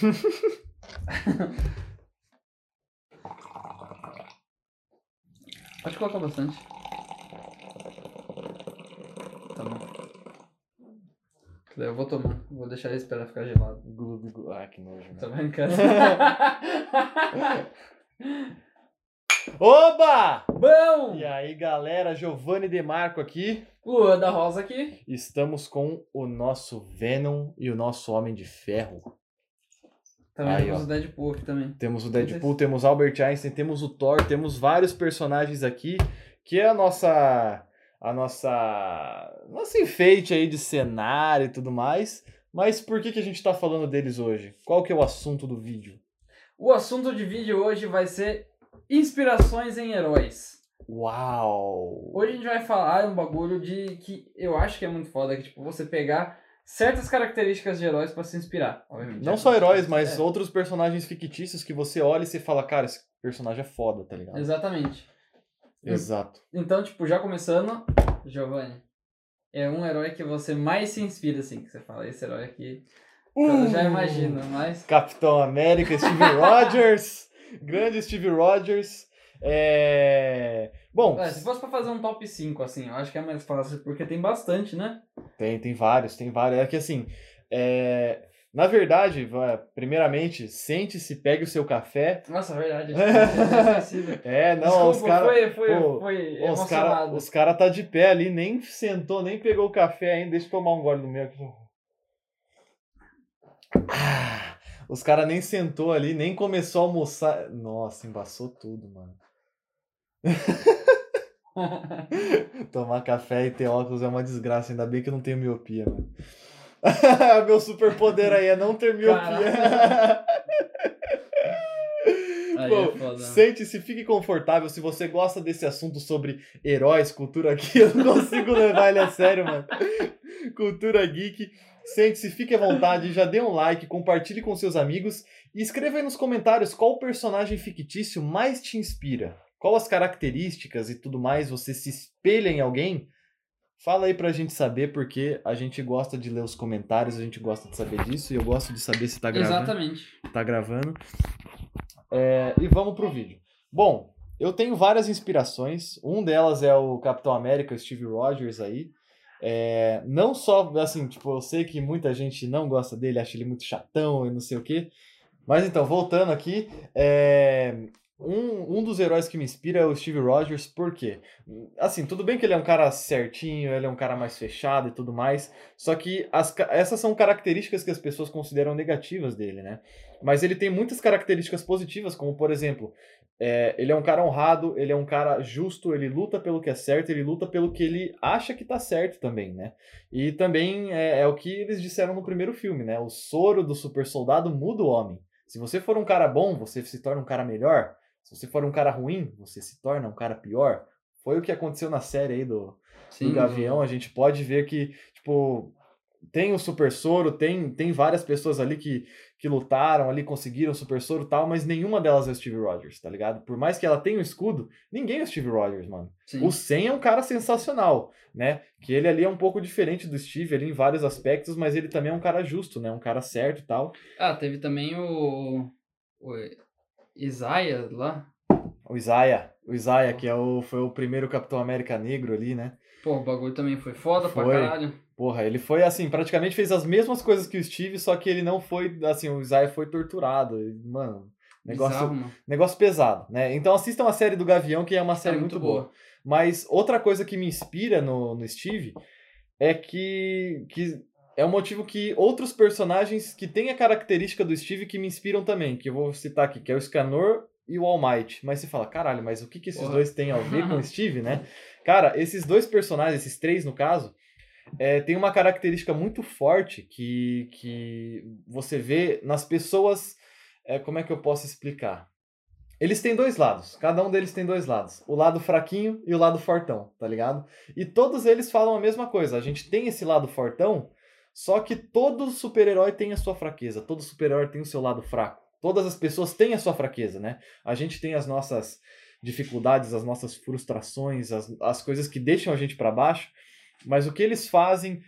Pode colocar bastante. Tá bom. Eu vou tomar. Vou deixar ele esperar ficar gelado. Glu, glu. Ah, que nojo. Tá mano. brincando? Oba! Bom! E aí, galera, Giovanni Demarco aqui. Lua da Rosa aqui. Estamos com o nosso Venom e o nosso Homem de Ferro. Também Aí, temos ó. o Deadpool aqui também. Temos o Deadpool, temos Albert Einstein, temos o Thor, temos vários personagens aqui, que é a nossa a nossa nosso enfeite aí de cenário e tudo mais. Mas por que que a gente tá falando deles hoje? Qual que é o assunto do vídeo? O assunto de vídeo hoje vai ser inspirações em heróis. Uau! Hoje a gente vai falar um bagulho de que eu acho que é muito foda, que tipo, você pegar certas características de heróis pra se inspirar, obviamente. Não É, só heróis, mas é, outros personagens fictícios que você olha e você fala, cara, esse personagem é foda, tá ligado? Exatamente. Exato. Então, tipo, já começando, Giovanni, é um herói que você mais se inspira, assim, que você fala, esse herói aqui, eu já Uh! imagino, mas... Capitão América, Steve Rogers, grande Steve Rogers. É... Bom, É, se fosse pra fazer um top 5, assim, eu acho que é mais fácil, porque tem bastante, né? tem, tem vários, tem vários. É que assim, é... na verdade, primeiramente, sente-se, pegue o seu café. Nossa, verdade. É, não, Desculpa, os caras. foi, foi, pô, foi Os cara, os cara tá de pé ali, nem sentou, nem pegou o café ainda. Deixa eu tomar um gole no meu aqui. Ah, os cara nem sentou ali, nem começou a almoçar. Nossa, embaçou tudo, mano. Tomar café e ter óculos é uma desgraça. Ainda bem que eu não tenho miopia, mano. Meu superpoder aí é não ter miopia. Bom, é foda. Sente-se, fique confortável. Se você gosta desse assunto sobre heróis, cultura aqui, eu não consigo levar ele a sério, mano. Cultura geek. Sente-se, fique à vontade, já dê um like, compartilhe com seus amigos e escreva aí nos comentários qual personagem fictício mais te inspira. Qual as características e tudo mais você se espelha em alguém? Fala aí pra gente saber, porque a gente gosta de ler os comentários, a gente gosta de saber disso e eu gosto de saber se tá gravando Exatamente. tá gravando. É, e vamos pro vídeo. Bom, eu tenho várias inspirações. Um delas é o Capitão América, o Steve Rogers aí. É, não só, assim, tipo, eu sei que muita gente não gosta dele, acha ele muito chatão e não sei o quê. Mas então, voltando aqui, é, um, um dos heróis que me inspira é o Steve Rogers, por quê? Assim, tudo bem que ele é um cara certinho, ele é um cara mais fechado e tudo mais, só que as, essas são características que as pessoas consideram negativas dele, né? Mas ele tem muitas características positivas, como por exemplo, é, ele é um cara honrado, ele é um cara justo, ele luta pelo que é certo, ele luta pelo que ele acha que tá certo também, né? E também é, é o que eles disseram no primeiro filme, né? O soro do super soldado muda o homem. Se você for um cara bom, você se torna um cara melhor. Se você for um cara ruim, você se torna um cara pior. Foi o que aconteceu na série aí do, do Gavião. A gente pode ver que, tipo, tem o Super Soro, tem, tem várias pessoas ali que, que lutaram ali, conseguiram o Super Soro e tal, mas nenhuma delas é o Steve Rogers, tá ligado? Por mais que ela tenha um escudo, ninguém é o Steve Rogers, mano. Sim. O Sen é um cara sensacional, né? Que ele ali é um pouco diferente do Steve ali em vários aspectos, mas ele também é um cara justo, né? Um cara certo e tal. Ah, teve também o. O Isaiah lá. O Isaiah, o Isaiah, que é o, foi o primeiro Capitão América negro ali, né? Pô, o bagulho também foi foda Foi. pra caralho. Porra, ele foi assim, praticamente fez as mesmas coisas que o Steve, só que ele não foi, assim, o Isaiah foi torturado. Mano, negócio, Bizarro, negócio pesado, né? Então assistam a série do Gavião, que é uma série É muito, boa. Mas outra coisa que me inspira no, no Steve é que, que é um motivo que outros personagens que têm a característica do Steve que me inspiram também, que eu vou citar aqui, que é o Scanor e o All Might. Mas você fala, caralho, mas o que, que esses Porra. dois têm a ver com o Steve, né? Cara, esses dois personagens, esses três no caso, é, tem uma característica muito forte que, que você vê nas pessoas. é, como é que eu posso explicar? Eles têm dois lados, cada um deles tem dois lados. O lado fraquinho e o lado fortão, tá ligado? E todos eles falam a mesma coisa. A gente tem esse lado fortão, só que todo super-herói tem a sua fraqueza, todo super-herói tem o seu lado fraco. Todas as pessoas têm a sua fraqueza, né? A gente tem as nossas dificuldades, as nossas frustrações, as, as coisas que deixam a gente para baixo, mas o que eles fazem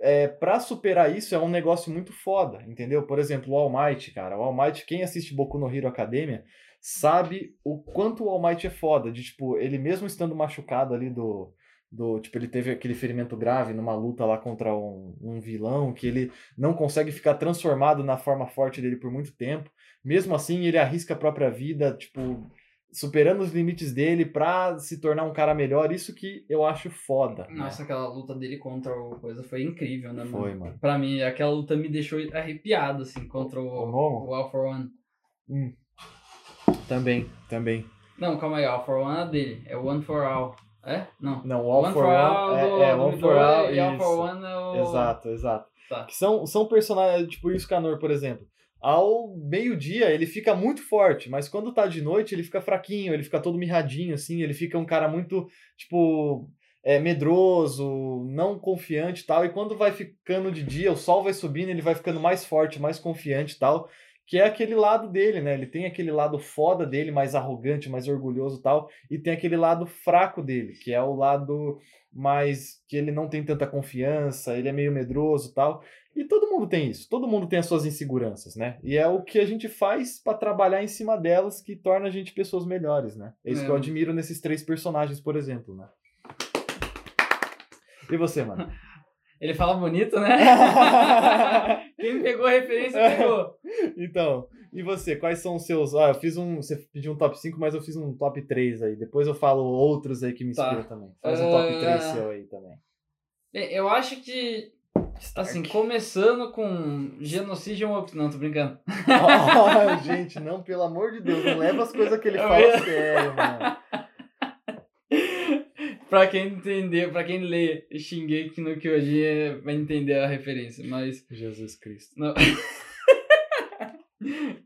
é, para superar isso é um negócio muito foda, entendeu? Por exemplo, o All Might, cara. O All Might, quem assiste Boku no Hero Academia, sabe o quanto o All Might é foda. De, tipo, ele mesmo estando machucado ali do, do tipo ele teve aquele ferimento grave numa luta lá contra um, um, vilão que ele não consegue ficar transformado na forma forte dele por muito tempo mesmo assim ele arrisca a própria vida tipo superando os limites dele pra se tornar um cara melhor isso que eu acho foda né? nossa né? aquela luta dele contra o coisa foi incrível né mano? foi mano para mim aquela luta me deixou arrepiado assim contra o o, o All for One hum. também também não calma aí All for One é dele é One for All é? Não. Não, All One for, for All é, é, é One for All e All for One é o... Exato, exato. Tá. Que são, são personagens, tipo o Iscanor, por exemplo. Ao meio-dia ele fica muito forte, mas quando tá de noite ele fica fraquinho, ele fica todo mirradinho, assim, ele fica um cara muito, tipo, é, medroso, não confiante e tal. E quando vai ficando de dia, o sol vai subindo, ele vai ficando mais forte, mais confiante e tal que é aquele lado dele, né? Ele tem aquele lado foda dele, mais arrogante, mais orgulhoso tal, e tem aquele lado fraco dele, que é o lado mais que ele não tem tanta confiança, ele é meio medroso tal. E todo mundo tem isso, todo mundo tem as suas inseguranças, né? E é o que a gente faz para trabalhar em cima delas que torna a gente pessoas melhores, né? É isso é. que eu admiro nesses três personagens, por exemplo, né? E você, mano? Ele fala bonito, né? Quem pegou a referência pegou. Então, e você, quais são os seus. Ah, eu fiz um. Você pediu um top 5, mas eu fiz um top 3 aí. Depois eu falo outros aí que me inspiram tá. também. Faz um top 3 uh... seu aí também. Bem, eu acho que. Assim, começando com genocídio Não, tô brincando. Oh, gente, não, pelo amor de Deus, não leva as coisas que ele fala a sério, mano pra quem entender, pra quem lê Shingeki no Kyojin é, vai entender a referência, mas... Jesus Cristo. Não.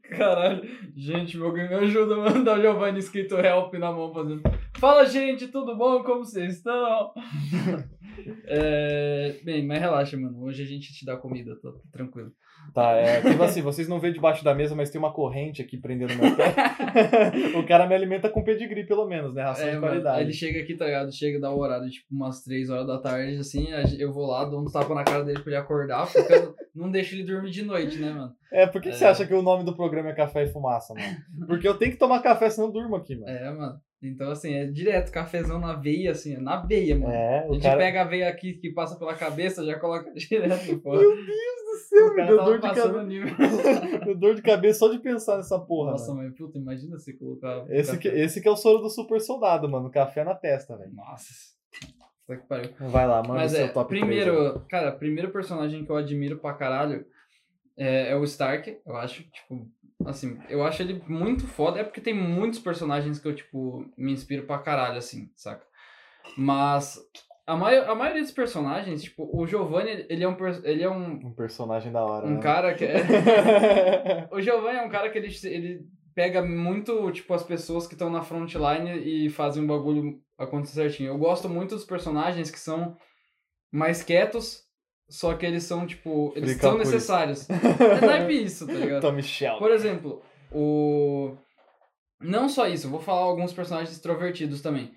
Caralho, gente, alguém me ajuda a mandar o Giovanni escrito help na mão fazendo. Fala, gente, tudo bom? Como vocês estão? é... Bem, mas relaxa, mano. Hoje a gente te dá comida, tô tranquilo. Tá, é tipo assim, vocês não vêem debaixo da mesa, mas tem uma corrente aqui prendendo meu pé. o cara me alimenta com pedigree, pelo menos, né? Ração é, de qualidade. Mano, ele chega aqui, tá ligado? Chega da horário, tipo, umas 3 horas da tarde, assim, eu vou lá, dou um tapa na cara dele pra ele acordar, porque eu não deixo ele dormir de noite, né, mano? É, por que, é... que você acha que o nome do programa é Café e Fumaça, mano? Porque eu tenho que tomar café, senão eu durmo aqui, mano. É, mano. Então, assim, é direto, cafezão na veia, assim, na veia, mano. É, a gente cara... pega a veia aqui que passa pela cabeça, já coloca direto, pô. Meu Deus do céu, meu dor de cabeça. meu dor de cabeça só de pensar nessa porra. Nossa, mano. mas puta, imagina você colocar. Esse que, esse que é o soro do super soldado, mano. Café na testa, velho. Nossa. Que pariu. Vai lá, manda Mas seu é, top primeiro, 3, cara, primeiro personagem que eu admiro pra caralho é, é o Stark, eu acho. Tipo, Assim, eu acho ele muito foda. É porque tem muitos personagens que eu, tipo, me inspiro pra caralho, assim, saca? Mas a, mai a maioria dos personagens, tipo, o Giovanni, ele é um, ele é um... Um personagem da hora, Um né? cara que é... o Giovanni é um cara que ele, ele pega muito, tipo, as pessoas que estão na frontline e fazem o bagulho acontecer certinho. Eu gosto muito dos personagens que são mais quietos, só que eles são, tipo, eles são necessários. é naipe isso, tá ligado? Tommy Shelby. Por exemplo, o. Não só isso, vou falar alguns personagens extrovertidos também.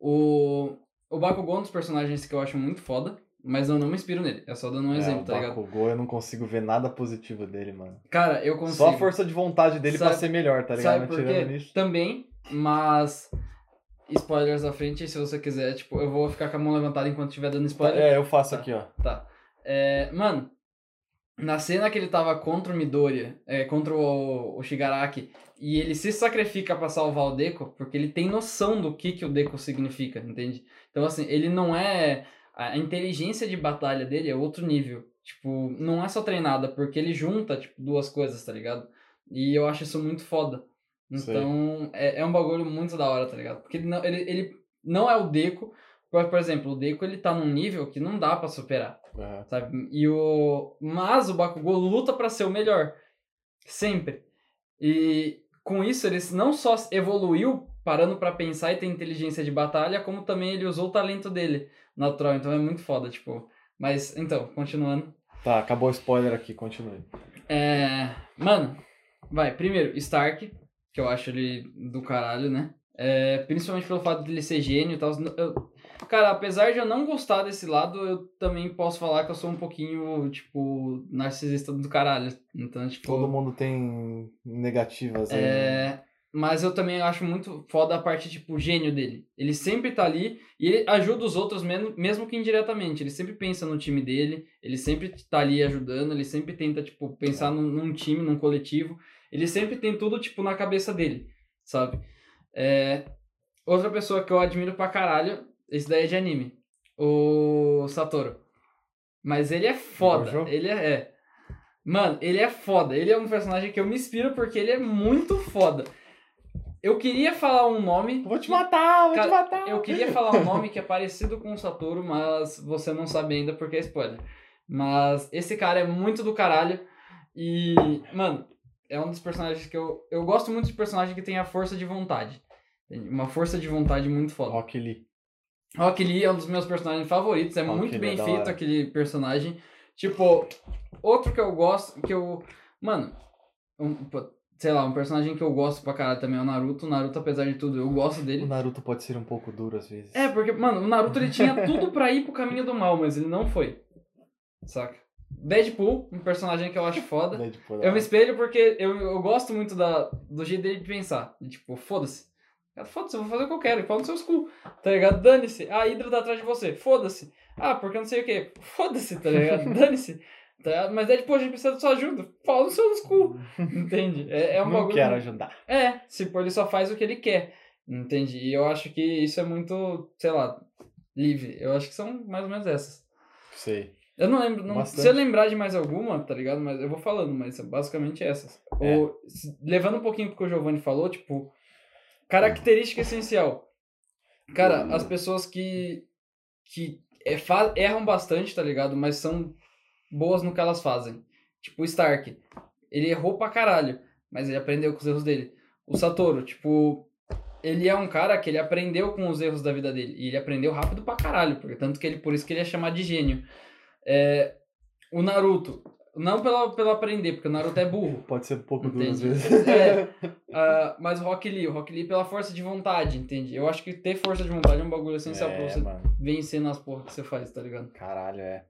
O. O Bakugou é um dos personagens que eu acho muito foda, mas eu não me inspiro nele. É só dando um é, exemplo, tá ligado? O Bakugou eu não consigo ver nada positivo dele, mano. Cara, eu consigo. Só a força de vontade dele sabe, pra ser melhor, tá ligado? Sabe por quê? Também, mas spoilers à frente, se você quiser, tipo, eu vou ficar com a mão levantada enquanto estiver dando spoiler. É, eu faço tá, aqui, ó. Tá. É, mano, na cena que ele tava contra o Midoriya, é, contra o, o Shigaraki, e ele se sacrifica para salvar o Deco, porque ele tem noção do que, que o Deco significa, entende? Então, assim, ele não é. A inteligência de batalha dele é outro nível. Tipo, não é só treinada, porque ele junta, tipo, duas coisas, tá ligado? E eu acho isso muito foda. Então, é, é um bagulho muito da hora, tá ligado? Porque ele não, ele, ele não é o Deco. Por, por exemplo, o Deco ele tá num nível que não dá para superar. Uhum. Sabe? E o... Mas o Bakugou luta para ser o melhor. Sempre. E com isso ele não só evoluiu parando para pensar e ter inteligência de batalha, como também ele usou o talento dele natural. Então é muito foda, tipo. Mas, então, continuando. Tá, acabou o spoiler aqui, continue. É. Mano, vai. Primeiro, Stark, que eu acho ele do caralho, né? É, principalmente pelo fato dele ser gênio e tal. Eu, Cara, apesar de eu não gostar desse lado, eu também posso falar que eu sou um pouquinho, tipo, narcisista do caralho. Então, tipo. Todo mundo tem negativas aí. né? É, mas eu também acho muito foda a parte, tipo, gênio dele. Ele sempre tá ali e ele ajuda os outros, mesmo, mesmo que indiretamente. Ele sempre pensa no time dele, ele sempre tá ali ajudando, ele sempre tenta, tipo, pensar num, num time, num coletivo. Ele sempre tem tudo, tipo, na cabeça dele, sabe? É, outra pessoa que eu admiro pra caralho, esse daí é de anime, o Satoru. Mas ele é foda, Gojo? ele é... é. Mano, ele é foda. Ele é um personagem que eu me inspiro porque ele é muito foda. Eu queria falar um nome. Vou te matar, vou te matar. Eu queria falar um nome que é parecido com o Satoru, mas você não sabe ainda porque é spoiler. Mas esse cara é muito do caralho. E, mano, é um dos personagens que eu. Eu gosto muito de personagem que tem a força de vontade. Uma força de vontade muito foda. Rock Lee. Lee é um dos meus personagens favoritos. É muito Lee bem é feito aquele personagem. Tipo, outro que eu gosto, que eu. Mano, um, sei lá, um personagem que eu gosto pra caralho também é o Naruto. O Naruto, apesar de tudo, eu gosto dele. O Naruto pode ser um pouco duro às vezes. É, porque, mano, o Naruto ele tinha tudo pra ir pro caminho do mal, mas ele não foi. Saca? Deadpool, um personagem que eu acho foda. Deadpool, Eu me espelho porque eu, eu gosto muito da, do jeito dele de pensar. Tipo, foda-se. Cara, Foda-se, eu vou fazer o que eu quero. Fala nos seus cu. Tá ligado? Dane-se. A Hydra tá atrás de você. Foda-se. Ah, porque eu não sei o que. Foda-se, tá ligado? Dane-se. Tá ligado? Mas Deadpool, a gente precisa da sua ajuda. Fala nos seus cu. Entende? É, é um não bagulho. quero ajudar. É, tipo, ele só faz o que ele quer. Entende? E eu acho que isso é muito, sei lá, livre. Eu acho que são mais ou menos essas. Sei. Eu não lembro, não, Bastante. se eu lembrar de mais alguma, tá ligado? Mas eu vou falando, mas basicamente essas. É. Ou, se- levando um pouquinho pro que o Giovanni falou, tipo, característica essencial. Cara, as pessoas que, que é, erram bastante, tá ligado? Mas são boas no que elas fazem. Tipo o Stark. Ele errou pra caralho, mas ele aprendeu com os erros dele. O Satoru, tipo, ele é um cara que ele aprendeu com os erros da vida dele. E ele aprendeu rápido pra caralho, porque tanto que ele, por isso que ele é chamado de gênio. É, o Naruto, não pelo, pelo aprender, porque o Naruto é burro. Pode ser um pouco duro às vezes. É. Ah, mas o Rock Lee, o Rock Lee pela força de vontade, entende? Eu acho que ter força de vontade é um bagulho essencial pra É, você mano. vencer nas porras que você faz, tá ligado? Caralho, é.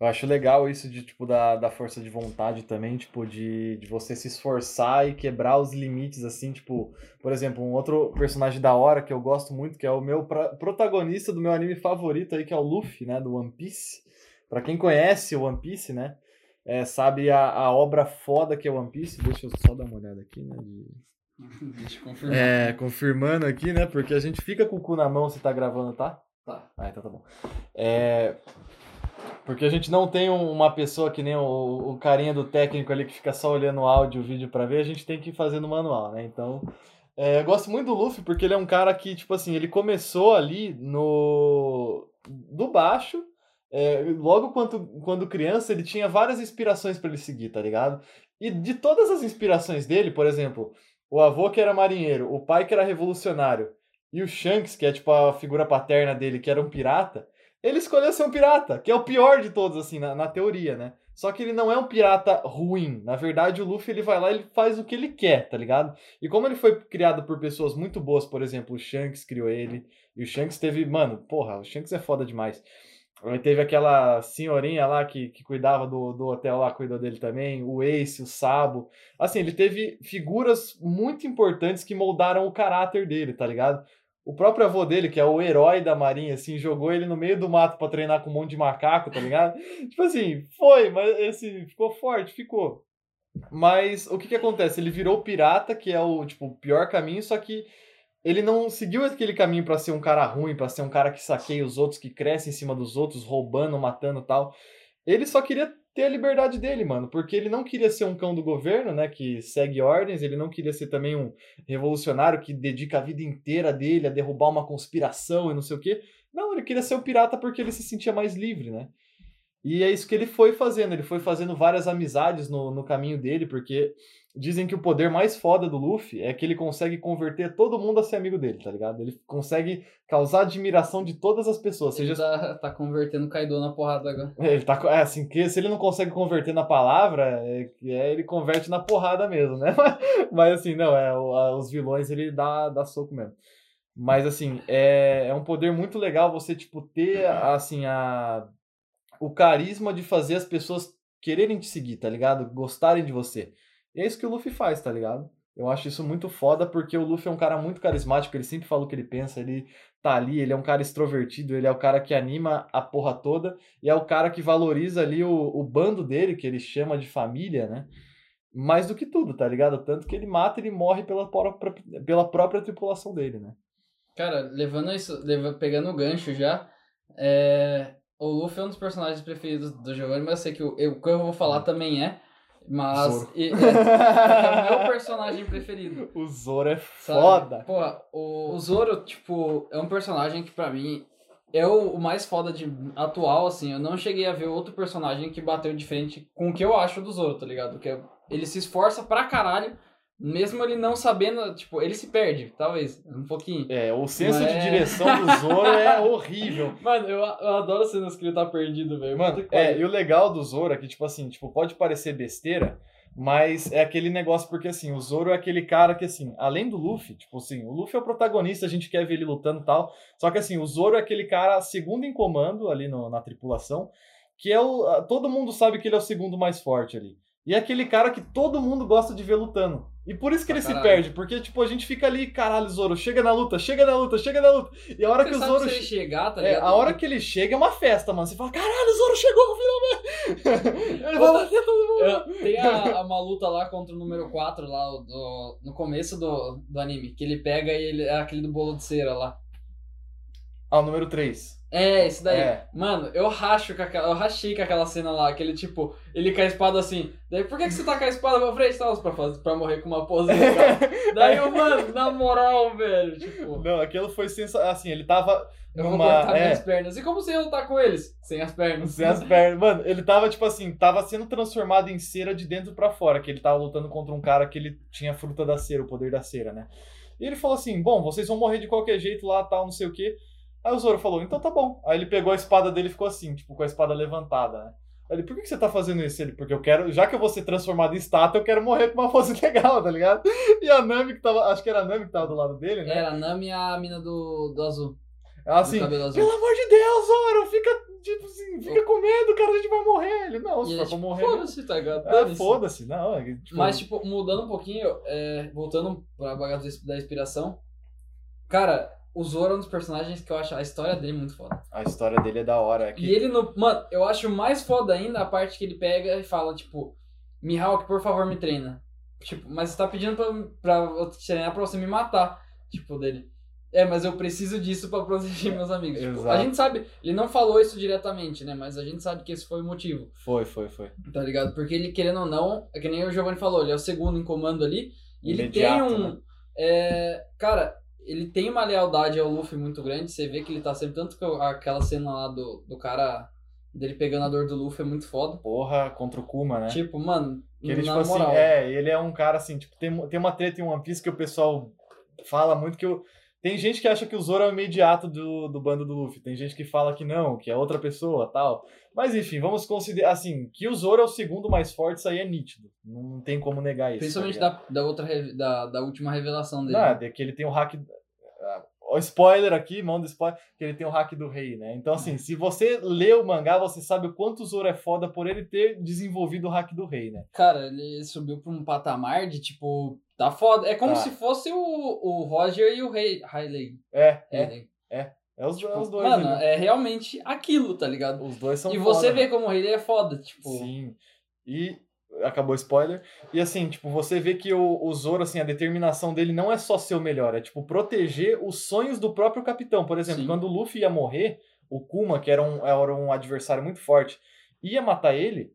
Eu acho legal isso de, tipo, da, da força de vontade também, tipo, de, de você se esforçar e quebrar os limites, assim, tipo, por exemplo, um outro personagem da hora que eu gosto muito, que é o meu pra- protagonista do meu anime favorito aí, que é o Luffy, né, do One Piece. Pra quem conhece o One Piece, né, é, sabe a, a obra foda que é One Piece. Deixa eu só dar uma olhada aqui, né, de... Deixa eu confirmar. É, confirmando aqui, né, porque a gente fica com o cu na mão se tá gravando, tá? Tá. Ah, então tá bom. É, porque a gente não tem um- uma pessoa que nem o, o carinha do técnico ali que fica só olhando o áudio e o vídeo pra ver, a gente tem que fazer no manual, né? Então, é, eu gosto muito do Luffy porque ele é um cara que, tipo assim, ele começou ali no. do baixo. É, logo quando, quando criança, ele tinha várias inspirações pra ele seguir, tá ligado? E de todas as inspirações dele, por exemplo, o avô que era marinheiro, o pai que era revolucionário, e o Shanks, que é tipo a figura paterna dele, que era um pirata, ele escolheu ser um pirata, que é o pior de todos, assim, na, na teoria, né? Só que ele não é um pirata ruim. Na verdade, o Luffy ele vai lá e ele faz o que ele quer, tá ligado? E como ele foi criado por pessoas muito boas, por exemplo, o Shanks criou ele, e o Shanks teve, mano, porra, o Shanks é foda demais. Teve aquela senhorinha lá que, que cuidava do, do hotel lá, cuidou dele também, o Ace, o Sabo. Assim, ele teve figuras muito importantes que moldaram o caráter dele, tá ligado? O próprio avô dele, que é o herói da marinha, assim, jogou ele no meio do mato pra treinar com um monte de macaco, tá ligado? tipo assim, foi, mas assim, ficou forte, ficou. Mas o que que acontece? Ele virou pirata, que é o, tipo, o pior caminho, só que ele não seguiu aquele caminho pra ser um cara ruim, pra ser um cara que saqueia os outros, que cresce em cima dos outros, roubando, matando tal. Ele só queria ter a liberdade dele, mano, porque ele não queria ser um cão do governo, né, que segue ordens, ele não queria ser também um revolucionário que dedica a vida inteira dele a derrubar uma conspiração e não sei o quê. Não, ele queria ser um pirata porque ele se sentia mais livre, né? E é isso que ele foi fazendo. Ele foi fazendo várias amizades no, no caminho dele, porque dizem que o poder mais foda do Luffy é que ele consegue converter todo mundo a ser amigo dele, tá ligado? Ele consegue causar admiração de todas as pessoas. Ele Seja tá, tá convertendo o Kaido na porrada agora. é, Ele tá, é assim, que se ele não consegue converter na palavra, é, é, ele converte na porrada mesmo, né? Mas, mas, assim, não, é, os vilões ele dá, dá soco mesmo. Mas, assim, é, é um poder muito legal você, tipo, ter, assim, a, o carisma de fazer as pessoas quererem te seguir, tá ligado? Gostarem de você. E é isso que o Luffy faz, tá ligado? Eu acho isso muito foda porque o Luffy é um cara muito carismático, ele sempre fala o que ele pensa, ele tá ali, ele é um cara extrovertido, ele é o cara que anima a porra toda e é o cara que valoriza ali o, o bando dele, que ele chama de família, né? Mais do que tudo, tá ligado? Tanto que ele mata e ele morre pela própria, pela própria tripulação dele, né? Cara, levando isso, leva, pegando o gancho já, é, o Luffy é um dos personagens preferidos do Giovanni, mas eu sei que o, eu, o que eu vou falar hum. também é. Mas e, é, é, o meu personagem preferido. O Zoro é foda. Pô, o, o Zoro, tipo, é um personagem que pra mim é o, o, mais foda de atual, assim. Eu não cheguei a ver outro personagem que bateu de frente com o que eu acho do Zoro, tá ligado? Que é, ele se esforça pra caralho mesmo ele não sabendo, tipo, ele se perde, talvez, um pouquinho. É, o senso Mas... de direção do Zoro é horrível. Mano, eu, eu adoro cenas que ele tá perdido, velho. Mano, é, e o legal do Zoro é que, tipo assim, tipo, pode parecer besteira, mas é aquele negócio porque, assim, o Zoro é aquele cara que, assim, além do Luffy, tipo assim, o Luffy é o protagonista, a gente quer ver ele lutando e tal, só que, assim, o Zoro é aquele cara segundo em comando ali no, na tripulação, que é o... Todo mundo sabe que ele é o segundo mais forte ali. E é aquele cara que todo mundo gosta de ver lutando. E por isso que ele se perde, porque, tipo, a gente fica ali, caralho, Zoro, chega na luta, chega na luta, chega na luta. E a hora Você que o Zoro. Chegar, tá é, a hora que ele chega é uma festa, mano. Você fala, caralho, o Zoro chegou finalmente! ele vai bater todo mundo. tem a, uma luta lá contra o número 4, lá, do, no começo do, do anime, que ele pega e ele é aquele do bolo de cera lá. Ah, o número 3. É, esse daí. É. Mano, eu racho com aquela. Eu rachei com aquela cena lá, aquele tipo, ele com a espada assim. Daí, por que, que você tá com a espada pra frente? Tá, pra, fazer, pra morrer com uma pose daí eu, mano, na moral, velho, tipo. Não, aquilo foi sensacional. Assim, ele tava. Eu numa... vou cortar é. minhas pernas. E como você ia lutar com eles? Sem as pernas. Sem as pernas. Mano, ele tava, tipo assim, tava sendo transformado em cera de dentro para fora. Que ele tava lutando contra um cara que ele tinha a fruta da cera, o poder da cera, né? E ele falou assim: bom, vocês vão morrer de qualquer jeito lá, tal, não sei o quê. Aí o Zoro falou, então tá bom. Aí ele pegou a espada dele e ficou assim, tipo, com a espada levantada, né? Aí ele, por que, você tá fazendo isso? Ele, porque eu quero, já que eu vou ser transformado em estátua, eu quero morrer com uma pose legal, tá ligado? E a Nami que tava, acho que era a Nami que tava do lado dele, né? Era a Nami e a mina do, do azul. Ela assim, pelo amor de Deus, Zoro, fica, tipo assim, fica com medo, cara, a gente vai morrer. Ele, não, se for pra morrer... Foda-se, tá ligado? É, foda-se, não. É, tipo... Mas, tipo, mudando um pouquinho, é, voltando pra bagaça da inspiração, cara, o Zoro é um dos personagens que eu acho a história dele muito foda. A história dele é da hora. Que... E ele no. Mano, eu acho mais foda ainda a parte que ele pega e fala, tipo, Mihawk, por favor, me treina. Tipo, mas você tá pedindo pra, pra eu treinar pra você me matar. Tipo, dele. É, mas eu preciso disso para proteger meus amigos. Tipo, a gente sabe, ele não falou isso diretamente, né? Mas a gente sabe que esse foi o motivo. Foi, foi, foi. Tá ligado? Porque ele, querendo ou não, é que nem o Giovanni falou, ele é o segundo em comando ali. E ele tem um. Né? É, cara, ele tem uma lealdade ao Luffy muito grande. Você vê que ele tá sempre. Tanto que aquela cena lá do, do cara dele pegando a dor do Luffy é muito foda. Porra, contra o Kuma, né? Tipo, mano, que ele, tipo assim, moral. assim, é, ele é um cara assim, tipo, tem, tem uma treta em One Piece que o pessoal fala muito que o. Tem gente que acha que o Zoro é o imediato do, do bando do Luffy. Tem gente que fala que não, que é outra pessoa tal. Mas enfim, vamos considerar. Assim, que o Zoro é o segundo mais forte, isso aí é nítido. Não tem como negar isso. Principalmente tá da, da, outra, da, da última revelação dele. Nada, né? é que ele tem o hack. O spoiler aqui, mão do spoiler, que ele tem o hack do rei, né? Então, assim, se você lê o mangá, você sabe o quanto o Zoro é foda por ele ter desenvolvido o hack do rei, né? Cara, ele subiu pra um patamar de tipo Tá foda. É como tá. se fosse o, o Roger e o Rei Riley. É, é, é. É os, tipo, é os dois. Mano, ali. é realmente aquilo, tá ligado? Os dois são E foda, você vê como o Rei é foda, tipo. Sim. E acabou spoiler. E assim, tipo, você vê que o, o Zoro, assim, a determinação dele não é só ser o melhor, é tipo proteger os sonhos do próprio capitão. Por exemplo, Sim. quando o Luffy ia morrer, o Kuma, que era um, era um adversário muito forte, ia matar ele,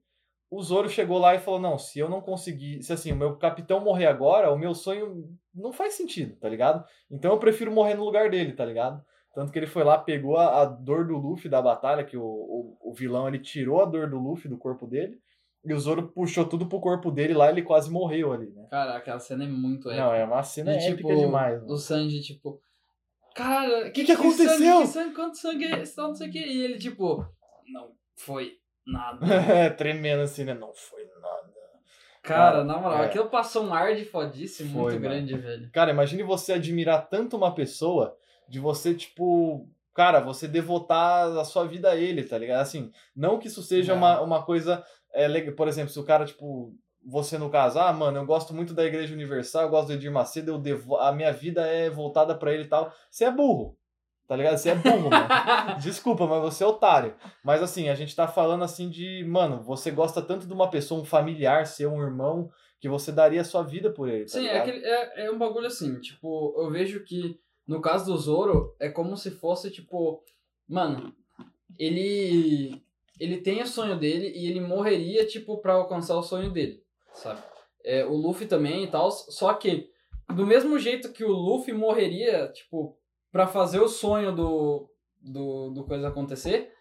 o Zoro chegou lá e falou: Não, se eu não conseguir, se assim, o meu capitão morrer agora, o meu sonho não faz sentido, tá ligado? Então eu prefiro morrer no lugar dele, tá ligado? Tanto que ele foi lá, pegou a, a dor do Luffy da batalha, que o, o, o, vilão ele tirou a dor do Luffy do corpo dele, e o Zoro puxou tudo pro corpo dele lá ele quase morreu ali, né? Cara, aquela cena é muito épica. Não, é uma cena e, épica tipo, demais. O Sanji, tipo. Cara, o que, que, aconteceu? Sangue, que sangue, quanto sangue é esse? Não sei o que. E ele, tipo, não foi nada. Tremendo assim, né? Não foi nada. Cara, na moral, é. aquilo passou um ar de fodíssimo foi, muito mano. grande, velho. Cara, imagine você admirar tanto uma pessoa de você, tipo, cara, você devotar a sua vida a ele, tá ligado? Assim, não que isso seja uma, uma coisa, é, legal. por exemplo, se o cara, tipo, você no caso, ah, mano, eu gosto muito da Igreja Universal, eu gosto do Edir Macedo, eu devo... a minha vida é voltada pra ele e tal. Você é burro, tá ligado? Você é burro, mano. Desculpa, mas você é otário. Mas assim, a gente tá falando assim de, mano, você gosta tanto de uma pessoa, um familiar, seu, um irmão, que você daria a sua vida por ele, tá Sim, é, aquele, é, é um bagulho assim, tipo, eu vejo que no caso do Zoro, é como se fosse, tipo, mano, ele ele tem o sonho dele e ele morreria, tipo, pra alcançar o sonho dele, sabe? É, o Luffy também e tal, só que do mesmo jeito que o Luffy morreria, tipo, pra fazer o sonho do, do, do coisa acontecer,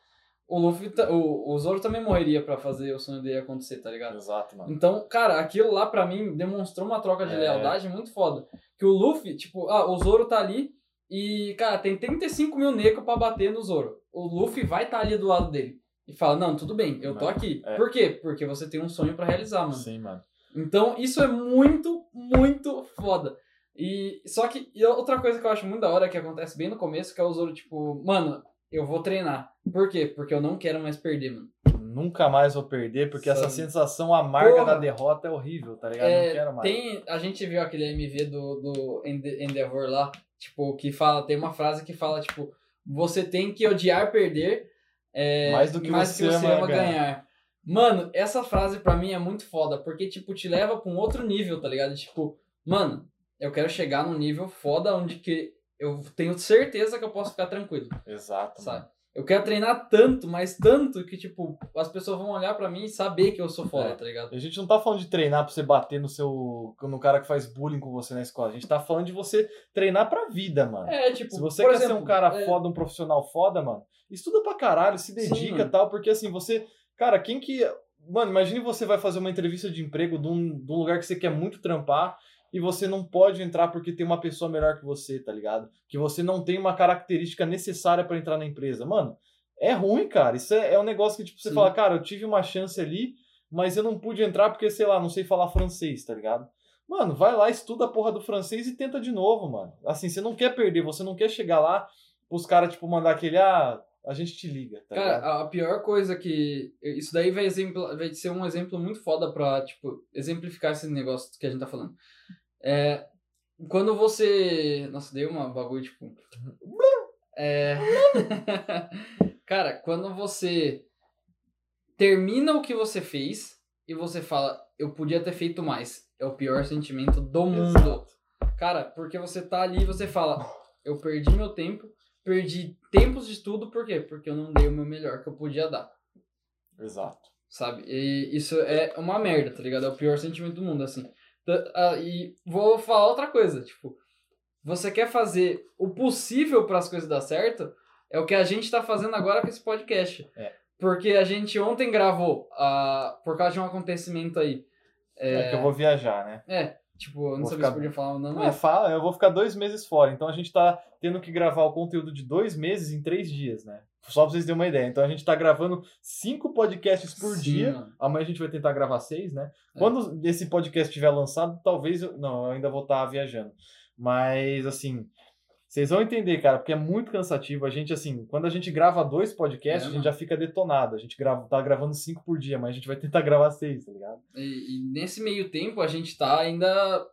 o Luffy, o, o Zoro também morreria pra fazer o sonho dele acontecer, tá ligado? Exato, mano. Então, cara, aquilo lá pra mim demonstrou uma troca de É. lealdade muito foda. Que o Luffy, tipo, ah, o Zoro tá ali e, cara, tem 35 mil negros pra bater no Zoro. O Luffy vai estar tá ali do lado dele. E fala, não, tudo bem, eu tô Mano, aqui. é. Por quê? Porque você tem um sonho pra realizar, mano. Sim, mano. Então, isso é muito, muito foda. E só que e outra coisa que eu acho muito da hora que acontece bem no começo, que é o Zoro, tipo, mano, eu vou treinar. Por quê? Porque eu não quero mais perder, mano. Nunca mais vou perder, porque essa Sabe? sensação amarga Porra. da derrota é horrível, tá ligado? É, não quero mais. Tem, a gente viu aquele MV do, do Ende- Endeavor lá, tipo, que fala, tem uma frase que fala, tipo, você tem que odiar perder é, Mais do que você ama ganhar. Mano, essa frase pra mim é muito foda, porque, tipo, te leva pra um outro nível, tá ligado? Tipo, mano, eu quero chegar num nível foda onde que eu tenho certeza que eu posso ficar tranquilo, Exato, mano. sabe? Eu quero treinar tanto, mas tanto que, tipo, as pessoas vão olhar pra mim e saber que eu sou foda, É. tá ligado? A gente não tá falando de treinar pra você bater no seu. no cara que faz bullying com você na escola. A gente tá falando de você treinar pra vida, mano. É, tipo, Se você quer exemplo, ser um cara é, foda, um profissional foda, mano, estuda pra caralho, se dedica e tal, porque assim, você. Cara, quem que. Mano, imagine você vai fazer uma entrevista de emprego de um, de um lugar que você quer muito trampar e você não pode entrar porque tem uma pessoa melhor que você, tá ligado? Que você não tem uma característica necessária pra entrar na empresa. Mano, é ruim, cara. Isso é, é um negócio que, tipo, você Sim. fala, cara, eu tive uma chance ali, mas eu não pude entrar porque, sei lá, não sei falar francês, tá ligado? Mano, vai lá, estuda a porra do francês e tenta de novo, mano. Assim, você não quer perder, você não quer chegar lá, os caras, tipo, mandar aquele, ah, a gente te liga, tá ligado? Cara, a pior coisa que. Isso daí vai, exemplo, vai ser um exemplo muito foda pra, tipo, exemplificar esse negócio que a gente tá falando. É. Quando você. Nossa, dei uma bagulho, tipo. É. Cara, quando você termina o que você fez e você fala, eu podia ter feito mais. É o pior sentimento do mundo. Cara, porque você tá ali e você fala, eu perdi meu tempo, perdi tempos de estudo, por quê? Porque eu não dei o meu melhor que eu podia dar, Exato. sabe? E isso é uma merda, tá ligado? É o pior sentimento do mundo, assim. Ah, E vou falar outra coisa, tipo, você quer fazer o possível para as coisas dar certo, é o que a gente tá fazendo agora com esse podcast. É. Porque a gente ontem gravou, ah, por causa de um acontecimento aí. É, que eu vou viajar, né? É, tipo, eu não Vou sabia ficar- se podia falar ou não, Não, é, mas fala, eu vou ficar dois meses fora, então a gente tá tendo que gravar o conteúdo de dois meses em três dias, né? Só pra vocês terem uma ideia. Então a gente tá gravando cinco podcasts por Sim, dia. mano. Amanhã a gente vai tentar gravar seis, né? É. Quando esse podcast estiver lançado, talvez. Eu... Não, eu ainda vou estar viajando. Mas, assim. Vocês vão entender, cara, porque é muito cansativo. A gente, assim, quando a gente grava dois podcasts, É, a gente mano. já fica detonado. A gente grava, tá gravando cinco por dia, mas a gente vai tentar gravar seis, tá ligado? E, e nesse meio tempo a gente tá ainda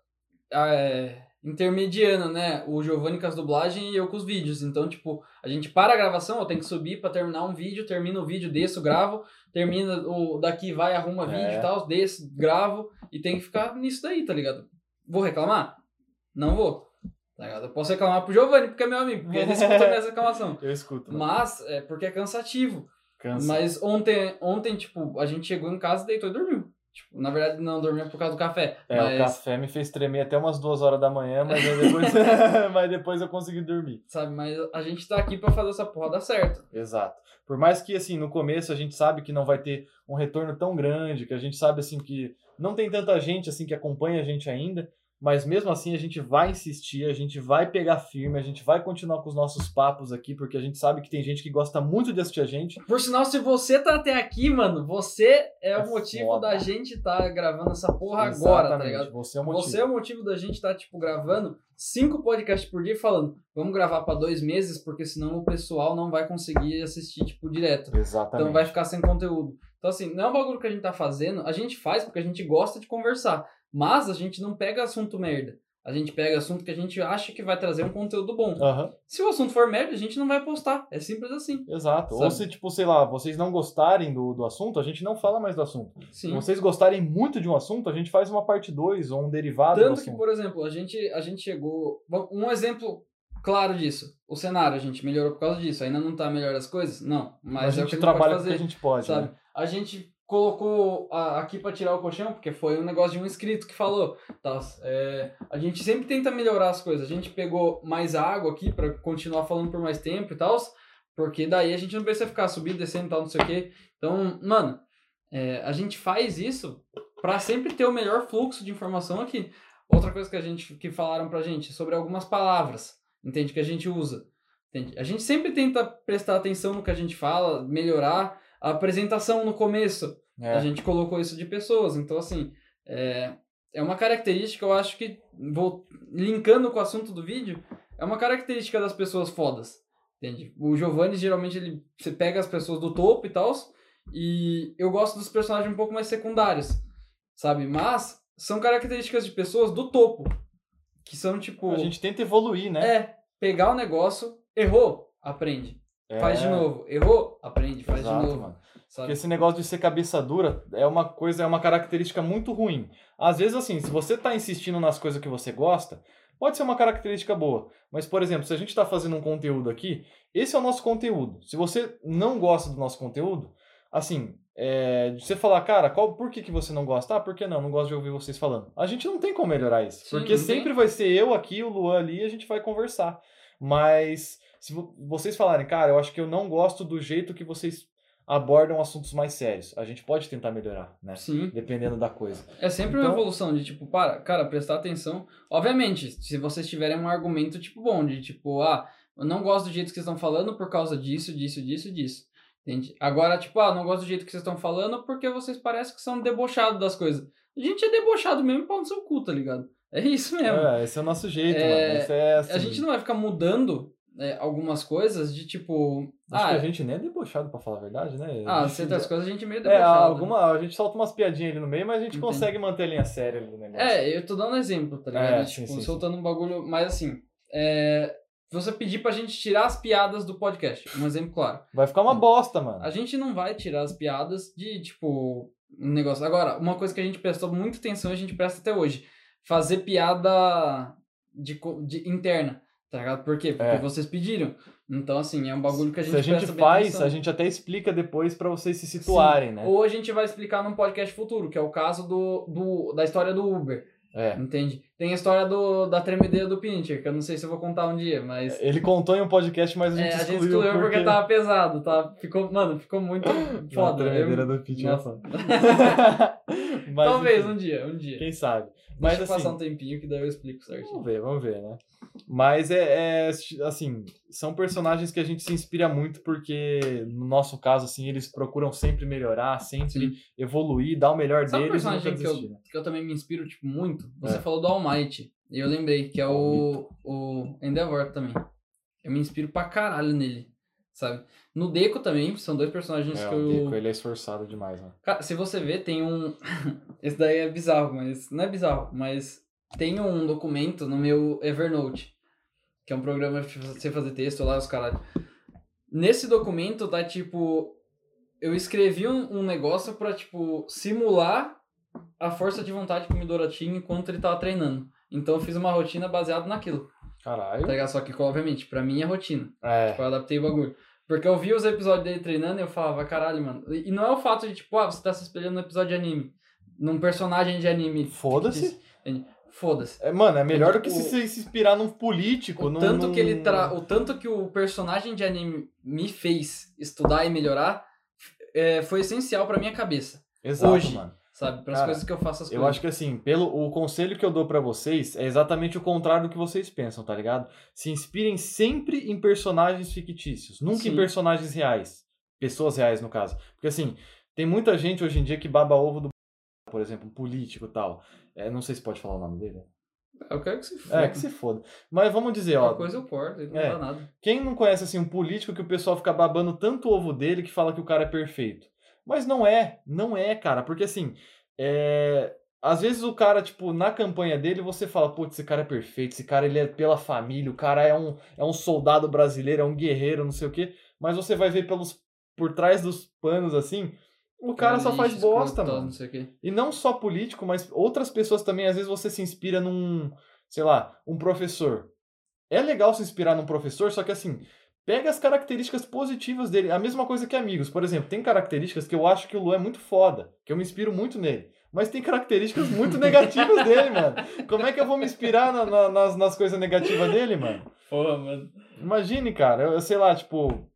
é, intermediando, né? O Giovanni com as dublagens e eu com os vídeos. Então, tipo, a gente para a gravação, eu tenho que subir pra terminar um vídeo, termino o vídeo, desço, gravo, termina o daqui, vai, arruma É. vídeo e tal, desço, gravo e tem que ficar nisso daí, tá ligado? Vou reclamar? Não vou. Tá ligado? Eu posso reclamar pro Giovanni, porque é meu amigo, porque ele escuta minhas reclamações. Eu escuto. mano. Mas é porque é cansativo. Cansa. Mas ontem, ontem, tipo, a gente chegou em casa, deitou e dormiu. Tipo, na verdade, não dormiu por causa do café. É, mas, o café me fez tremer até umas duas horas da manhã, mas depois, mas depois eu consegui dormir. sabe, mas a gente tá aqui pra fazer essa porra dar certo. Exato. Por mais que, assim, no começo a gente sabe que não vai ter um retorno tão grande, que a gente sabe, assim, que não tem tanta gente, assim, que acompanha a gente ainda, Mas mesmo assim a gente vai insistir, a gente vai pegar firme, a gente vai continuar com os nossos papos aqui, porque a gente sabe que tem gente que gosta muito de assistir a gente. Por sinal, se você tá até aqui, mano, você é, É o motivo foda. da gente tá gravando essa porra agora, tá Exatamente, ligado? Você é o motivo. Você é o motivo da gente estar, tipo, gravando cinco podcasts por dia e falando, vamos gravar pra dois meses, porque senão o pessoal não vai conseguir assistir, tipo, direto. Exatamente. Então vai ficar sem conteúdo. Então, assim, não é um bagulho que a gente tá fazendo, a gente faz porque a gente gosta de conversar. Mas a gente não pega assunto merda. A gente pega assunto que a gente acha que vai trazer um conteúdo bom. Aham, Se o assunto for merda, a gente não vai postar. É simples assim. exato. Ou Sabe? se, tipo, sei lá, vocês não gostarem do, do assunto, a gente não fala mais do assunto. Se Sim. vocês gostarem muito de um assunto, a gente faz uma parte 2 ou um derivado do Tanto que, por exemplo, a gente, a gente chegou. Um exemplo claro disso. O cenário, a gente melhorou por causa disso. Ainda não tá melhor as coisas? Não. Mas a é o que gente a gente trabalha pode que a gente pode, sabe? né? A gente colocou a- aqui pra tirar o colchão, porque foi um negócio de um inscrito que falou. Tá, é, a gente sempre tenta melhorar as coisas. A gente pegou mais água aqui pra continuar falando por mais tempo e tal. Porque daí a gente não precisa ficar subindo, descendo e tal, não sei o quê. Então, mano, é, a gente faz isso pra sempre ter o melhor fluxo de informação aqui. Outra coisa que a gente que falaram pra gente sobre algumas palavras, entende? Que a gente usa. Entende? A gente sempre tenta prestar atenção no que a gente fala, melhorar. A apresentação no começo, É. a gente colocou isso de pessoas. Então, assim, é, é uma característica, eu acho que, vou linkando com o assunto do vídeo, é uma característica das pessoas fodas. Entende? O Giovanni, geralmente, ele você pega as pessoas do topo e tal, e eu gosto dos personagens um pouco mais secundários, sabe? Mas são características de pessoas do topo, que são, tipo... A gente tenta evoluir, né? É, pegar o negócio, errou, aprende. É. Faz de novo. Errou, aprende, faz Exato, de novo. mano. Sabe? Porque esse negócio de ser cabeça dura é uma coisa, é uma característica muito ruim. Às vezes, assim, se você tá insistindo nas coisas que você gosta, pode ser uma característica boa. Mas, por exemplo, se a gente tá fazendo um conteúdo aqui, esse é o nosso conteúdo. Se você não gosta do nosso conteúdo, assim, é, de você falar, cara, qual, por que, que você não gosta? Ah, por que não? Não gosto de ouvir vocês falando. A gente não tem como melhorar isso. Sim, porque sempre vai ser eu aqui, o Luan ali, e a gente vai conversar. Mas se vo- vocês falarem, cara, eu acho que eu não gosto do jeito que vocês abordam assuntos mais sérios. A gente pode tentar melhorar, né? Sim. Dependendo da coisa. É sempre Então- uma evolução de tipo, para, cara, prestar atenção. Obviamente, se vocês tiverem um argumento tipo bom, de tipo, ah, eu não gosto do jeito que vocês estão falando por causa disso, disso, disso, disso. Entende? Agora, tipo, ah, não gosto do jeito que vocês estão falando porque vocês parecem que são debochados das coisas. A gente é debochado mesmo pau no seu cu, tá ligado? É isso mesmo. É, esse é o nosso jeito, É, mano. É, assim, A gente não vai ficar mudando é, algumas coisas de tipo. Acho ah, que a gente nem é debochado, pra falar a verdade, né? ah, gente- certas coisas a gente é meio É, debochado. né? alguma, a gente solta umas piadinhas ali no meio, mas a gente Entendi. consegue manter a linha séria ali do negócio. É, eu tô dando exemplo, tá ligado? É, sim, tipo, sim, sim. soltando um bagulho. Mas assim, é, você pedir pra gente tirar as piadas do podcast. Um exemplo claro. Vai ficar uma bosta, mano. A gente não vai tirar as piadas de, tipo, um negócio. Agora, uma coisa que a gente prestou muita atenção e a gente presta até hoje. Fazer piada de, de interna, tá ligado? Por quê? Porque É. vocês pediram. Então, assim, é um bagulho que a gente Se a gente faz, atenção. a gente até explica depois pra vocês se situarem, né? Ou a gente vai explicar num podcast futuro, que é o caso do, do, da história do Uber. É. Entende? Tem a história do, da tremedeira do Pincher, que eu não sei se eu vou contar um dia, mas. Ele contou em um podcast, mas a É, gente a gente excluiu, excluiu porque... tava pesado, tá? Ficou, mano, ficou muito foda. Na tremedeira Eu- do Pitch, é Nossa. Mas, Talvez enfim, um dia, um dia. Quem sabe. Mas Deixa assim, passar um tempinho que daí eu explico certinho. Vamos ver, vamos ver, né? Mas é, é, assim, são personagens que a gente se inspira muito porque, no nosso caso, assim, eles procuram sempre melhorar, sempre Sim. evoluir, dar o melhor Sabe um deles e nunca personagem que eu, que eu também me inspiro, tipo, muito? Você É. falou do All Might. E eu lembrei, que é o, o Endeavor também. Eu me inspiro pra caralho nele, sabe? No Deco também, são dois personagens É, que o eu... Deco, ele é esforçado demais, né? Cara, se você ver, tem um. Esse daí é bizarro, mas. Não é bizarro, mas tem um documento no meu Evernote, que é um programa pra você fazer texto lá, os caralho. Nesse documento tá tipo. Eu escrevi um, um negócio pra, tipo, simular a força de vontade que o Midora tinha enquanto ele tava treinando. Então eu fiz uma rotina baseada naquilo. Caralho. Tá ligado? Só que, obviamente, pra mim é rotina. É, Tipo, eu adaptei o bagulho. Porque eu vi os episódios dele treinando e eu falava, caralho, mano. E não é o fato de, tipo, ah, você tá se espelhando no episódio de anime. Num personagem de anime. foda-se. Foda-se. É, mano, é melhor do que O- se, se inspirar num político, O num... tanto, que ele num- tra... o tanto que o personagem de anime me fez estudar e melhorar é, foi essencial pra minha cabeça. Exato, hoje. mano. Sabe? Para as coisas que eu faço as Eu coisas. acho que assim, pelo o conselho que eu dou pra vocês é exatamente o contrário do que vocês pensam, tá ligado? Se inspirem sempre em personagens fictícios, nunca em Sim. personagens reais. Pessoas reais, no caso. Porque assim, tem muita gente hoje em dia que baba ovo do por exemplo, um político e tal. É, não sei se pode falar o nome dele. Eu quero que se foda. É, que se foda. Mas vamos dizer, ó, Qualquer coisa eu corto, não É. dá nada. Quem não conhece assim um político que o pessoal fica babando tanto o ovo dele que fala que o cara é perfeito? Mas não é, não é, cara, porque assim, é... às vezes o cara, tipo, na campanha dele você fala, putz, esse cara é perfeito, esse cara ele é pela família, o cara é um, é um soldado brasileiro, é um guerreiro, não sei o quê, mas você vai ver pelos por trás dos panos assim, o cara só faz bosta, mano. E não só político, mas outras pessoas também. Às vezes você se inspira num, sei lá, um professor. É legal se inspirar num professor, só que assim, pega as características positivas dele. A mesma coisa que amigos. Por exemplo, tem características que eu acho que o Lu é muito foda, que eu me inspiro muito nele. Mas tem características muito negativas dele, mano. Como é que eu vou me inspirar na- na- nas, nas coisas negativas dele, mano? Porra, mano. Imagine, cara, eu, eu sei lá, tipo.